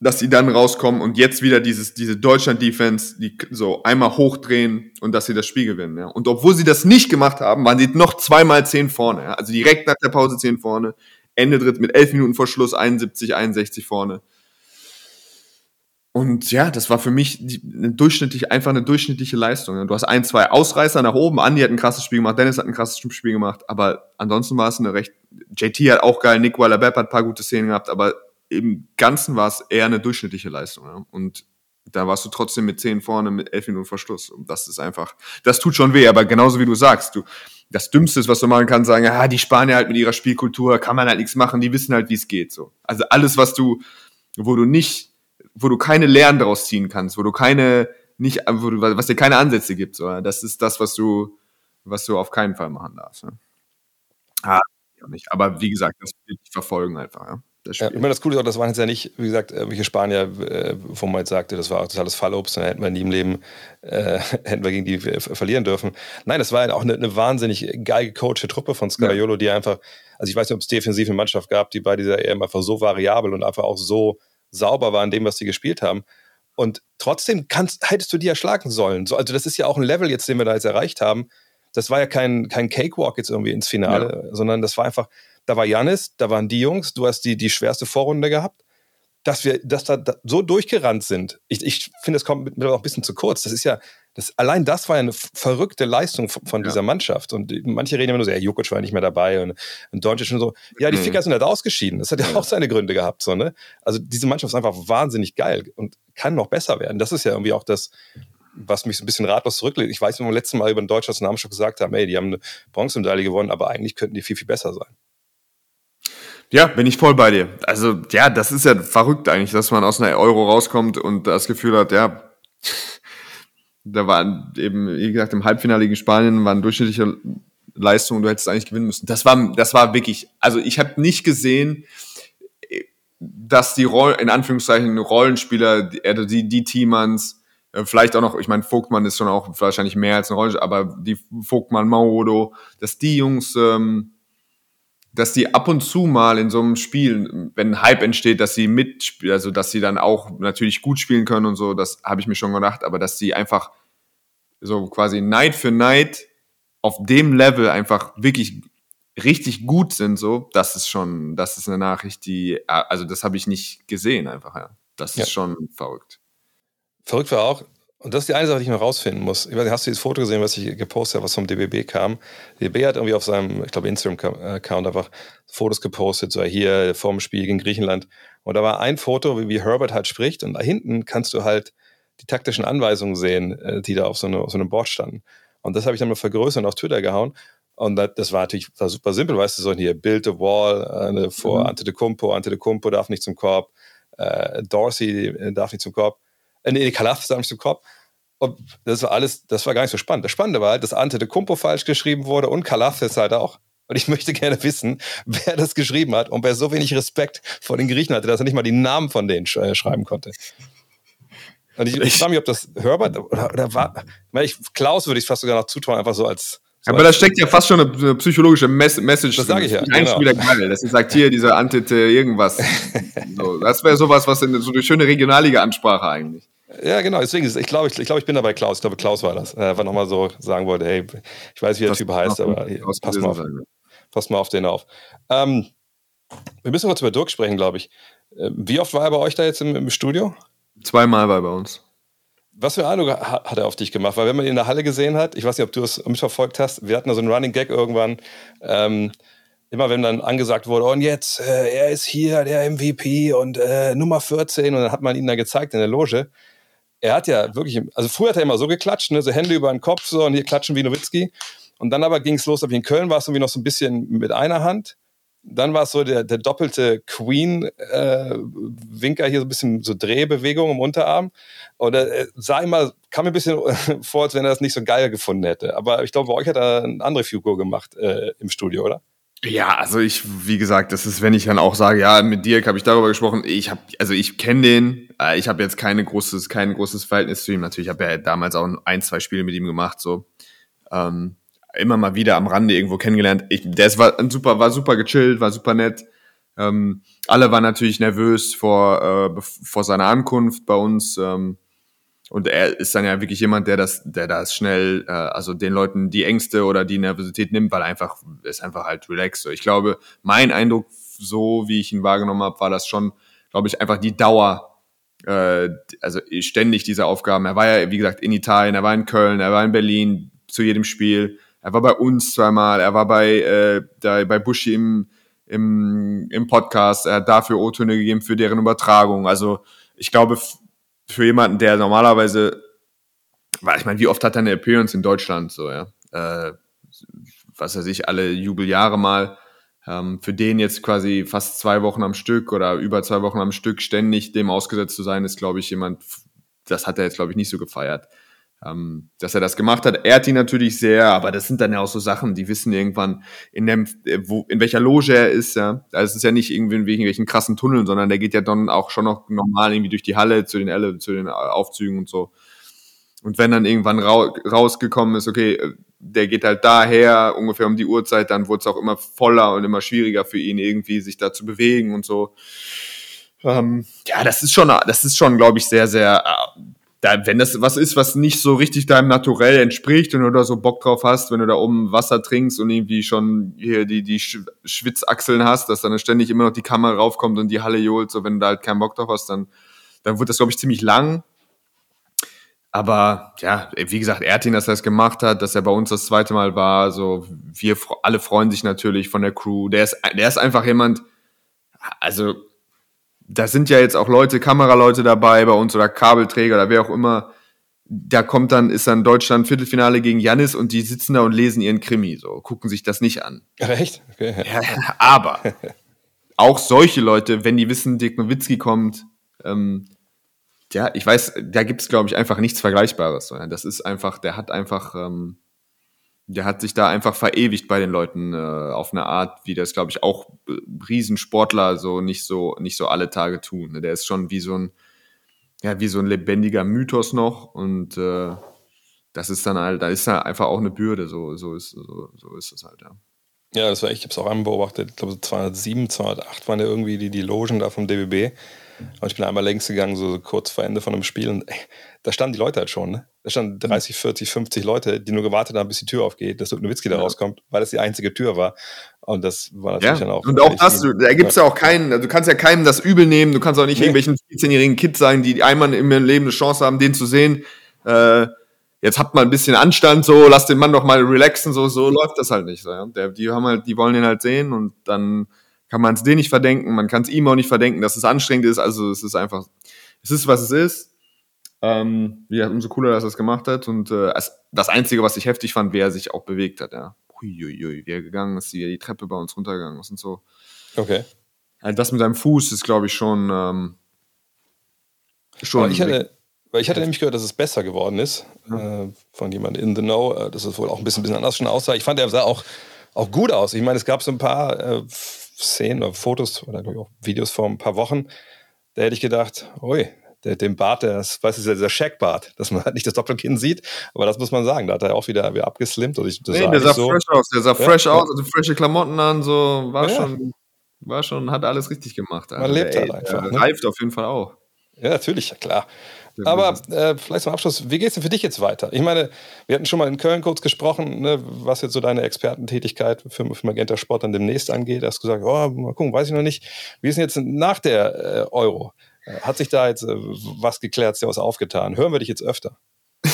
dass sie dann rauskommen und jetzt wieder dieses, diese Deutschland-Defense, die so einmal hochdrehen und dass sie das Spiel gewinnen. Ja. Und obwohl sie das nicht gemacht haben, waren sie noch zweimal zehn vorne. Ja. Also direkt nach der Pause zehn vorne. Ende dritt mit elf Minuten vor Schluss 71, 61 vorne. Und ja, das war für mich die, eine durchschnittlich, einfach eine durchschnittliche Leistung. Du hast ein, zwei Ausreißer nach oben. Andi hat ein krasses Spiel gemacht, Dennis hat ein krasses Spiel gemacht, aber ansonsten war es eine recht, JT hat auch geil, Nick Waller-Bepp hat ein paar gute Szenen gehabt, aber im Ganzen war es eher eine durchschnittliche Leistung. Ja. Und da warst du trotzdem mit zehn vorne mit elf Minuten Verschluss. Und das ist einfach, das tut schon weh, aber genauso wie du sagst, du, das Dümmste, was du machen kannst, sagen, ja, die Spanier halt mit ihrer Spielkultur, kann man halt nichts machen, die wissen halt, wie es geht, so. Also alles, was du, wo du nicht, wo du keine Lehren daraus ziehen kannst, wo du keine, nicht, wo du, was dir keine Ansätze gibt, so. Das ist das, was du, was du auf keinen Fall machen darfst, ne? Ah, nicht. Aber wie gesagt, das will ich verfolgen einfach, ja. Das ja, ich meine, das Coole ist auch, das waren jetzt ja nicht, wie gesagt, welche Spanier, äh, wo man jetzt sagte, das war totales Fallobst, dann hätten wir nie im Leben, äh, hätten wir gegen die verlieren dürfen. Nein, das war ja auch eine, eine wahnsinnig geil gecoachte Truppe von Scariolo, ja. die einfach, also ich weiß nicht, ob es defensiv eine Mannschaft gab, die bei dieser EM einfach so variabel und einfach auch so sauber war in dem, was sie gespielt haben. Und trotzdem kannst, hättest du die erschlagen sollen. So, also das ist ja auch ein Level jetzt, den wir da jetzt erreicht haben. Das war ja kein, kein Cakewalk jetzt irgendwie ins Finale, ja. sondern das war einfach, da war Janis, da waren die Jungs, du hast die, die schwerste Vorrunde gehabt, dass wir dass da, da so durchgerannt sind. Ich, ich finde, das kommt mittlerweile auch ein bisschen zu kurz. Das ist ja, das, allein das war ja eine verrückte Leistung von, von dieser Mannschaft. Und manche reden immer nur so, ja, Jukic war nicht mehr dabei und, und Doncic und so. Ja, die mhm. Ficker sind halt ausgeschieden. Das hat ja auch seine Gründe gehabt. So, ne? Also diese Mannschaft ist einfach wahnsinnig geil und kann noch besser werden. Das ist ja irgendwie auch das, was mich so ein bisschen ratlos zurücklegt. Ich weiß, wenn wir letzten Mal über den deutschen Nationalmannschaft gesagt haben, ey, die haben eine Bronzemedaille gewonnen, aber eigentlich könnten die viel, viel besser sein. Ja, bin ich voll bei dir. Also, ja, das ist ja verrückt eigentlich, dass man aus einer Euro rauskommt und das Gefühl hat, ja, da waren eben, wie gesagt, im Halbfinale gegen Spanien waren durchschnittliche Leistungen, du hättest eigentlich gewinnen müssen. Das war, das war wirklich, also ich habe nicht gesehen, dass die Roll, in Anführungszeichen Rollenspieler, die, die, die Teamans, äh, vielleicht auch noch, ich meine, Vogtmann ist schon auch wahrscheinlich mehr als ein Rollenspieler, aber die Vogtmann, Maodo, dass die Jungs ähm, dass die ab und zu mal in so einem Spiel, wenn ein Hype entsteht, dass sie mitspielen, also dass sie dann auch natürlich gut spielen können und so, das habe ich mir schon gedacht, aber dass sie einfach so quasi Night für Night auf dem Level einfach wirklich richtig gut sind, so, das ist schon, das ist eine Nachricht, die, also das habe ich nicht gesehen einfach, ja. Das ja. ist schon verrückt. Verrückt war auch, und das ist die eine Sache, die ich noch rausfinden muss. Ich weiß nicht, hast du dieses Foto gesehen, was ich gepostet habe, was vom DBB kam? DBB hat irgendwie auf seinem, ich glaube, Instagram-Account einfach Fotos gepostet, so hier vorm Spiel gegen Griechenland. Und da war ein Foto, wie, wie Herbert halt spricht, und da hinten kannst du halt die taktischen Anweisungen sehen, äh, die da auf so, eine, auf so einem Board standen. Und das habe ich dann mal vergrößert und auf Twitter gehauen. Und das, war natürlich war super simpel, weißt du, so hier Build the Wall äh, vor mhm. Ante de Kumpo, Ante de Kumpo darf nicht zum Korb, äh, Dorsey äh, darf nicht zum Korb äh, nee, Kalaf ist im Kopf. Und das war alles, das war gar nicht so spannend. Das Spannende war halt, dass Ante de Kumpo falsch geschrieben wurde und Kalaf ist halt auch. Und ich möchte gerne wissen, wer das geschrieben hat und wer so wenig Respekt vor den Griechen hatte, dass er nicht mal die Namen von denen sch äh, schreiben konnte. Und ich, ich frage mich, ob das Herbert oder, oder war. Ich, Klaus würde ich fast sogar noch zutrauen, einfach so als. So aber da steckt ja fast schon eine, psychologische Mess Message. Das sage ich ja. Genau. Wieder geil. Das sagt hier diese Antite irgendwas. so, das wäre sowas, was in so eine schöne Regionalliga-Ansprache eigentlich. Ja, genau. Deswegen, ist, ich glaube, ich, ich, glaub, ich bin dabei Klaus. Ich glaube, Klaus war das. Er einfach nochmal so sagen wollte, hey, ich weiß, wie der das Typ heißt, aber pass mal, auf, pass mal auf den auf. Ähm, wir müssen kurz über Dirk sprechen, glaube ich. Äh, wie oft war er bei euch da jetzt im, im Studio? Zweimal war er bei uns. Was für einen Eindruck hat er auf dich gemacht? Weil wenn man ihn in der Halle gesehen hat, ich weiß nicht, ob du es mitverfolgt hast, wir hatten da so einen Running Gag irgendwann. Ähm, immer wenn dann angesagt wurde, und jetzt, äh, er ist hier, der MVP und äh, Nummer 14, und dann hat man ihn da gezeigt in der Loge er hat ja wirklich, also früher hat er immer so geklatscht, ne, so Hände über den Kopf, so und hier klatschen wie Nowitzki. Und dann aber ging es los, wie in Köln war es irgendwie noch so ein bisschen mit einer Hand. Dann war es so der, der doppelte Queen-Winker, äh, hier so ein bisschen so Drehbewegung im Unterarm. Und er sah immer, kam mir ein bisschen vor, als wenn er das nicht so geil gefunden hätte. Aber ich glaube, bei euch hat er eine andere Figur gemacht äh, im Studio, oder? Ja, also ich, wie gesagt, das ist, wenn ich dann auch sage, ja, mit Dirk habe ich darüber gesprochen. Ich habe, also ich kenne den. Äh, ich habe jetzt keine großes, kein großes Verhältnis zu ihm. Natürlich habe ich ja damals auch ein, zwei Spiele mit ihm gemacht. So ähm, immer mal wieder am Rande irgendwo kennengelernt. Ich, der ist, war super, war super gechillt, war super nett. Ähm, alle waren natürlich nervös vor, äh, vor seiner Ankunft bei uns. Ähm, und er ist dann ja wirklich jemand, der das, der das schnell, äh, also den Leuten die Ängste oder die Nervosität nimmt, weil einfach ist einfach halt relaxed. So, ich glaube, mein Eindruck, so wie ich ihn wahrgenommen habe, war das schon, glaube ich, einfach die Dauer, äh, also ständig diese Aufgaben. Er war ja, wie gesagt, in Italien, er war in Köln, er war in Berlin zu jedem Spiel. Er war bei uns zweimal, er war bei, äh, bei Bushi im, im, im Podcast, er hat dafür O-Töne gegeben für deren Übertragung. Also ich glaube, für jemanden, der normalerweise, weil ich meine, wie oft hat er eine Appearance in Deutschland, so, ja, äh, was weiß ich, alle Jubeljahre mal, ähm, für den jetzt quasi fast zwei Wochen am Stück oder über zwei Wochen am Stück ständig dem ausgesetzt zu sein, ist, glaube ich, jemand, das hat er jetzt, glaube ich, nicht so gefeiert ähm, dass er das gemacht hat. Hat ihn natürlich sehr, aber das sind dann ja auch so Sachen, die wissen irgendwann, in, dem, äh, wo, in welcher Loge er ist. Ja. Also es ist ja nicht irgendwie in irgendwelchen krassen Tunneln, sondern der geht ja dann auch schon noch normal irgendwie durch die Halle zu den, Elle, zu den Aufzügen und so. Und wenn dann irgendwann ra rausgekommen ist, okay, äh, der geht halt daher, ungefähr um die Uhrzeit, dann wurde es auch immer voller und immer schwieriger für ihn irgendwie, sich da zu bewegen und so. Ähm, ja, das ist schon, das ist schon, glaube ich, sehr, sehr äh, da, wenn das was ist, was nicht so richtig deinem Naturell entspricht und du da so Bock drauf hast, wenn du da oben Wasser trinkst und irgendwie schon hier die, die Schwitzachseln hast, dass dann ständig immer noch die Kamera raufkommt und die Halle johlt, so wenn du da halt keinen Bock drauf hast, dann, dann wird das, glaube ich, ziemlich lang. Aber ja, wie gesagt, Ertin, dass er es gemacht hat, dass er bei uns das zweite Mal war, so wir alle freuen sich natürlich von der Crew. Der ist, der ist einfach jemand, also da sind ja jetzt auch Leute, Kameraleute dabei bei uns oder Kabelträger oder wer auch immer. Da kommt dann, ist dann Deutschland Viertelfinale gegen Jannis und die sitzen da und lesen ihren Krimi, so, gucken sich das nicht an. Echt? Okay. Ja, aber auch solche Leute, wenn die wissen, Dirk Nowitzki kommt, ähm, ja, ich weiß, da gibt es, glaube ich, einfach nichts Vergleichbares. Das ist einfach, der hat einfach, ähm, der hat sich da einfach verewigt bei den Leuten äh, auf eine Art, wie das, glaube ich, auch äh, Riesensportler so nicht so nicht so alle Tage tun. Ne? Der ist schon wie so ein ja wie so ein lebendiger Mythos noch und äh, das ist dann halt, da ist da einfach auch eine Bürde. So so ist so, so ist es halt ja. Ja, das war ich habe es auch einmal beobachtet, ich glaube 207, 208 waren ja irgendwie die, die Logen da vom DBB. Und ich bin einmal längs gegangen, so kurz vor Ende von einem Spiel und ey, da standen die Leute halt schon, ne? Da standen 30, 40, 50 Leute, die nur gewartet haben, bis die Tür aufgeht, dass Nowitzki da rauskommt, weil das die einzige Tür war. Und das war natürlich ja. dann auch. Und auch das, du, da gibt's ja. ja auch keinen, also du kannst ja keinem das übel nehmen, du kannst auch nicht nee. irgendwelchen 14-jährigen Kids sagen, die einmal im Leben eine Chance haben, den zu sehen. Äh, jetzt habt mal ein bisschen Anstand, so, lass den Mann doch mal relaxen, so, so läuft das halt nicht. So, ja? Der, die haben halt, die wollen den halt sehen und dann kann man es denen nicht verdenken, man kann es ihm auch nicht verdenken, dass es anstrengend ist. Also es ist einfach, es ist, was es ist. Ähm, ja, umso cooler, dass er es gemacht hat. Und äh, das Einzige, was ich heftig fand, wie er sich auch bewegt hat, ja. Huiuiui, wie er gegangen ist, wie er die Treppe bei uns runtergegangen ist und so. Okay. Also das mit seinem Fuß ist, glaube ich, schon. Ähm, schon weil ich, hatte, weil ich hatte nämlich gehört, dass es besser geworden ist. Ja. Äh, von jemandem in the know, äh, dass es wohl auch ein bisschen, bisschen anders schon aussah. Ich fand, er sah auch, auch gut aus. Ich meine, es gab so ein paar äh, Szenen oder Fotos oder auch Videos vor ein paar Wochen. Da hätte ich gedacht, ui, der, dem Bart, der, das, weißt du, dieser Shaq-Bart, dass man halt nicht das Doppelkinn sieht, aber das muss man sagen, da hat er auch wieder, wieder abgeslimmt. Also ich, das nee, der sah so. fresh aus, der sah ja, fresh ja. aus, also frische Klamotten an, so, war ja. schon, war schon, hat alles richtig gemacht. Also, man lebt halt einfach. Ne? Reift auf jeden Fall auch. Ja, natürlich, ja klar. Aber äh, vielleicht zum Abschluss, wie geht es denn für dich jetzt weiter? Ich meine, wir hatten schon mal in Köln kurz gesprochen, ne, was jetzt so deine Expertentätigkeit für, für Magenta Sport dann demnächst angeht. Du hast gesagt, oh, mal gucken, weiß ich noch nicht. Wie ist denn jetzt nach der äh, Euro? Hat sich da jetzt äh, was geklärt, sehr was aufgetan? Hören wir dich jetzt öfter?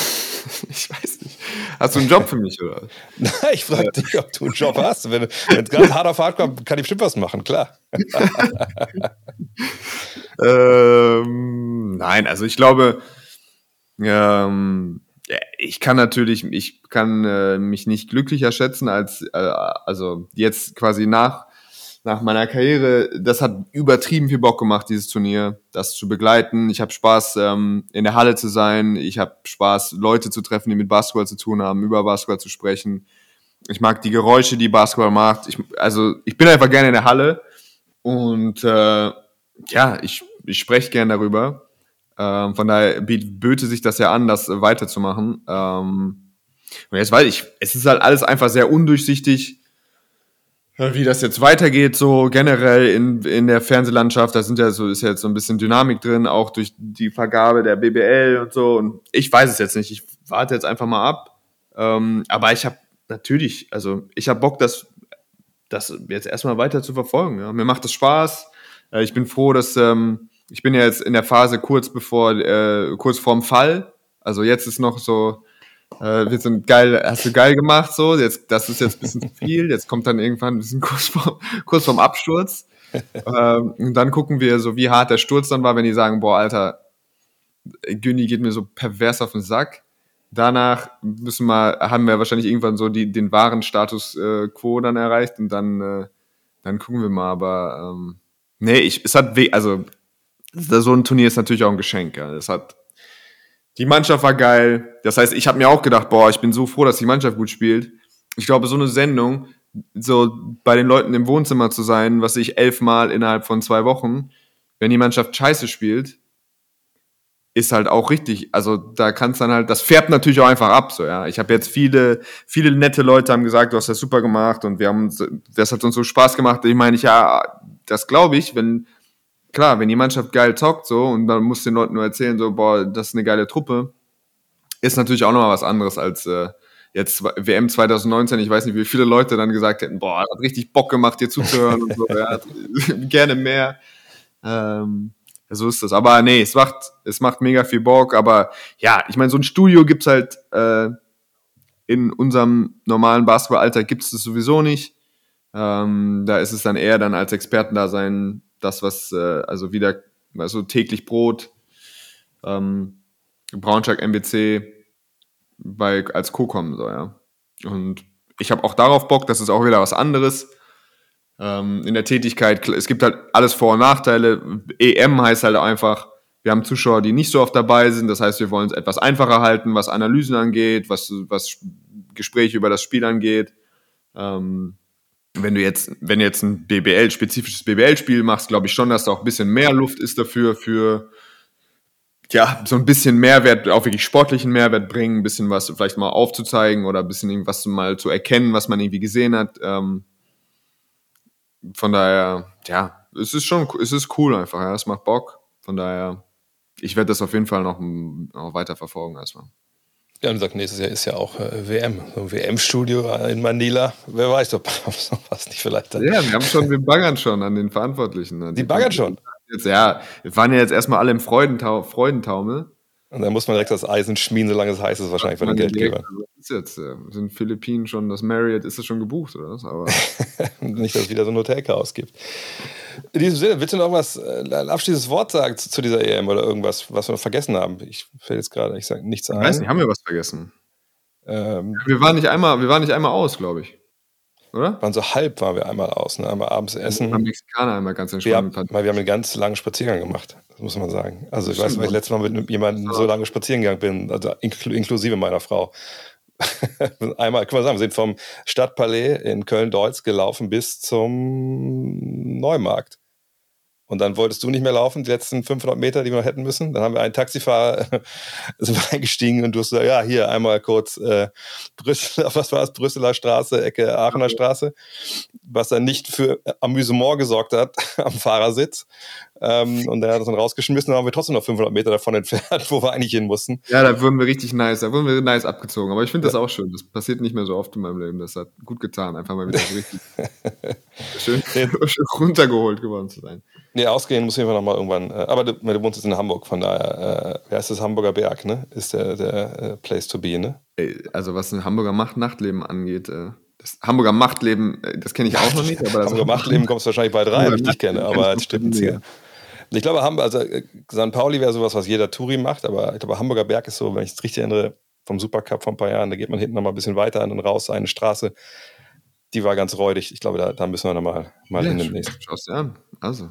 ich weiß nicht. Hast du einen Job für mich, oder? Nein, ich frage dich, ob du einen Job hast. Wenn es ganz hart auf hart kommt, kann ich bestimmt was machen, klar. ähm, nein, also ich glaube, ähm, ich kann natürlich, ich kann äh, mich nicht glücklicher schätzen als, äh, also jetzt quasi nach nach meiner Karriere, das hat übertrieben viel Bock gemacht, dieses Turnier, das zu begleiten. Ich habe Spaß, ähm, in der Halle zu sein. Ich habe Spaß, Leute zu treffen, die mit Basketball zu tun haben, über Basketball zu sprechen. Ich mag die Geräusche, die Basketball macht. Ich, also ich bin einfach gerne in der Halle und äh, ja, ich, ich spreche gerne darüber. Ähm, von daher böte sich das ja an, das weiterzumachen. Ähm, und jetzt weiß ich, es ist halt alles einfach sehr undurchsichtig, wie das jetzt weitergeht, so generell in, in der Fernsehlandschaft. Da sind ja so, ist ja jetzt so ein bisschen Dynamik drin, auch durch die Vergabe der BBL und so. Und ich weiß es jetzt nicht. Ich warte jetzt einfach mal ab. Ähm, aber ich habe natürlich, also ich habe Bock, das, das jetzt erstmal weiter zu verfolgen. Ja. Mir macht das Spaß. Äh, ich bin froh, dass ähm, ich bin ja jetzt in der Phase kurz bevor, äh, kurz vorm Fall. Also jetzt ist noch so, äh, wir sind geil, hast du geil gemacht, so, jetzt, das ist jetzt ein bisschen zu viel, jetzt kommt dann irgendwann ein bisschen kurz, vor, kurz vorm Absturz. ähm, und dann gucken wir so, wie hart der Sturz dann war, wenn die sagen, boah, Alter, Günni geht mir so pervers auf den Sack. Danach müssen wir, haben wir wahrscheinlich irgendwann so die, den wahren Status äh, quo dann erreicht und dann, äh, dann gucken wir mal, aber ähm, nee, ich, es hat weh, also so ein Turnier ist natürlich auch ein Geschenk, ja. Es hat die Mannschaft war geil. Das heißt, ich habe mir auch gedacht, boah, ich bin so froh, dass die Mannschaft gut spielt. Ich glaube, so eine Sendung, so bei den Leuten im Wohnzimmer zu sein, was ich elfmal innerhalb von zwei Wochen, wenn die Mannschaft scheiße spielt, ist halt auch richtig. Also da kannst dann halt, das färbt natürlich auch einfach ab. So ja, ich habe jetzt viele, viele nette Leute haben gesagt, du hast das super gemacht und wir haben, das hat uns so Spaß gemacht. Ich meine, ich ja, das glaube ich, wenn klar, wenn die Mannschaft geil zockt so und dann muss den Leuten nur erzählen, so, boah, das ist eine geile Truppe, ist natürlich auch nochmal was anderes als äh, jetzt WM 2019. Ich weiß nicht, wie viele Leute dann gesagt hätten, boah, hat richtig Bock gemacht, dir zuzuhören und so, ja, gerne mehr. Ähm, so ist das. Aber nee, es macht, es macht mega viel Bock. Aber ja, ich meine, so ein Studio gibt's halt äh, in unserem normalen Basketballalltag gibt's das sowieso nicht. Ähm, da ist es dann eher dann als Experten da sein das, was, äh, also wieder, also täglich Brot, ähm, Braunschweig MBC bei, als Co-Com, so, ja. Und ich habe auch darauf Bock, das ist auch wieder was anderes. Ähm, in der Tätigkeit, es gibt halt alles Vor- und Nachteile. EM heißt halt einfach, wir haben Zuschauer, die nicht so oft dabei sind. Das heißt, wir wollen es etwas einfacher halten, was Analysen angeht, was, was Gespräche über das Spiel angeht. Ähm, wenn du jetzt, wenn jetzt ein BBL, spezifisches BBL-Spiel machst, glaube ich schon, dass da auch ein bisschen mehr Luft ist dafür, für ja, so ein bisschen Mehrwert, auch wirklich sportlichen Mehrwert bringen, ein bisschen was vielleicht mal aufzuzeigen oder ein bisschen irgendwas mal zu erkennen, was man irgendwie gesehen hat. Ähm, von daher, ja, es ist schon, es ist cool einfach, ja, es macht Bock. Von daher, ich werde das auf jeden Fall noch, noch weiter verfolgen erstmal. Ja, und sagt, nächstes Jahr ist ja auch äh, WM, so ein WM-Studio in Manila. Wer weiß, ob was nicht vielleicht hat. Ja, wir haben schon, wir baggern schon an den Verantwortlichen. An die, die baggern schon. Jetzt, ja, wir waren ja jetzt erstmal alle im Freudentau Freudentaumel. Und dann muss man direkt das Eisen schmieden, solange es heiß ist, wahrscheinlich von den Geldgebern. Also, ist jetzt, äh, sind Philippinen schon, das Marriott, ist das schon gebucht, oder was? Aber Nicht, dass es wieder so ein Hotelchaos gibt. In diesem Sinne, willst du noch was, äh, ein abschließendes Wort sagen zu, zu, dieser EM oder irgendwas, was wir noch vergessen haben? Ich fällt jetzt gerade, ich sage nichts ein. Ich weiß nicht, haben wir was vergessen? Ähm, wir, waren nicht einmal, wir waren nicht einmal aus, glaube ich. Oder? Waren so halb waren wir einmal aus, ne? Einmal abends essen. Am Mexikaner einmal ganz entspannt. Wir, weil wir haben einen ganz langen Spaziergang gemacht, das muss man sagen. Also ich weiß nicht, weil ich letztes Mal mit jemandem so lange spazieren gegangen bin, also inkl inklusive meiner Frau. einmal, können wir sagen, wir sind vom Stadtpalais in Köln-Deutz gelaufen bis zum Neumarkt. Und dann wolltest du nicht mehr laufen, die letzten 500 Meter, die wir noch hätten müssen. Dann haben wir einen Taxifahrer sind eingestiegen und du hast gesagt, ja, hier einmal kurz äh, Brüssel, was war es, Brüsseler Straße, Ecke Aachener Straße, was dann nicht für Amüsement gesorgt hat am Fahrersitz. Ähm, und der hat uns dann rausgeschmissen, dann haben wir trotzdem noch 500 Meter davon entfernt, wo wir eigentlich hin mussten. Ja, da wurden wir richtig nice, da wurden wir nice abgezogen. Aber ich finde das auch schön. Das passiert nicht mehr so oft in meinem Leben. Das hat gut getan, einfach mal wieder so richtig schön, schön runtergeholt geworden zu sein. Nee, ausgehen muss ich einfach nochmal irgendwann. Äh, aber du, du, wohnst jetzt in Hamburg, von daher, äh, wer ist das Hamburger Berg, ne? Ist der, der äh, Place to be, ne? Also was ein Hamburger Macht Nachtleben angeht, äh, das Hamburger Machtleben, äh, das kenne ich auch noch nicht. Aber das Hamburger Machtleben kommst du wahrscheinlich bald rein, wenn ich dich kenne, aber als Strippenzieher. Ich glaube, Hamburg, also äh, St. Pauli wäre sowas, was jeder Touri macht, aber ich glaube, Hamburger Berg ist so, wenn ich es richtig erinnere, vom Supercup vor ein paar Jahren, da geht man hinten nochmal ein bisschen weiter und raus, eine Straße die war ganz räudig. Ich glaube, da, da müssen wir nochmal mal ja, hin demnächst. Schaust dir an. Also.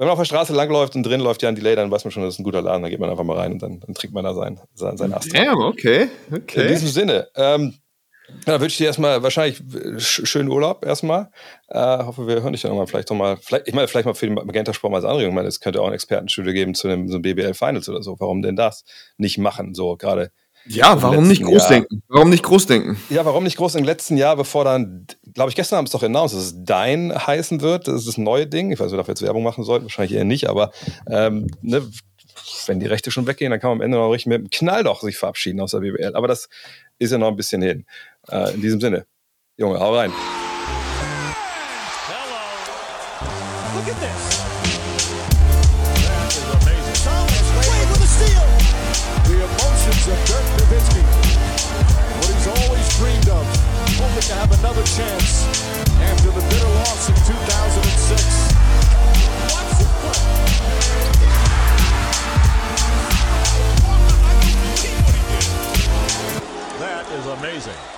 Wenn man, auf der Straße langläuft und drin läuft ja ein Delay, dann weiß man schon, das ist ein guter Laden. Da geht man einfach mal rein und dann, dann trinkt man da sein, sein, sein Ast. Damn, okay. okay. In diesem Sinne, ähm, Ja, dann wünsche ich dir erstmal wahrscheinlich schönen Urlaub erstmal. Äh, hoffe, wir hören dich dann irgendwann vielleicht nochmal. Vielleicht, ich meine, vielleicht mal für den Magenta-Sport mal als Anregung. Ich meine, es könnte auch ein Expertenstudio geben zu einem, so einem BBL-Finals oder so. Warum denn das nicht machen? So gerade. Ja, warum nicht groß Jahr. denken? Warum nicht groß denken? Ja, warum nicht groß im letzten Jahr, bevor dann, glaube ich, gestern haben es doch announced, dass es Dein heißen wird. Das ist das neue Ding. Ich weiß nicht, ob wir dafür jetzt Werbung machen sollten. Wahrscheinlich eher nicht, aber ähm, ne, wenn die Rechte schon weggehen, dann kann man am Ende noch richtig mit einem Knall doch sich verabschieden aus der BBL. Aber das ist ja noch ein bisschen hin. Äh, in diesem Sinne, Junge, hau rein. Amazing.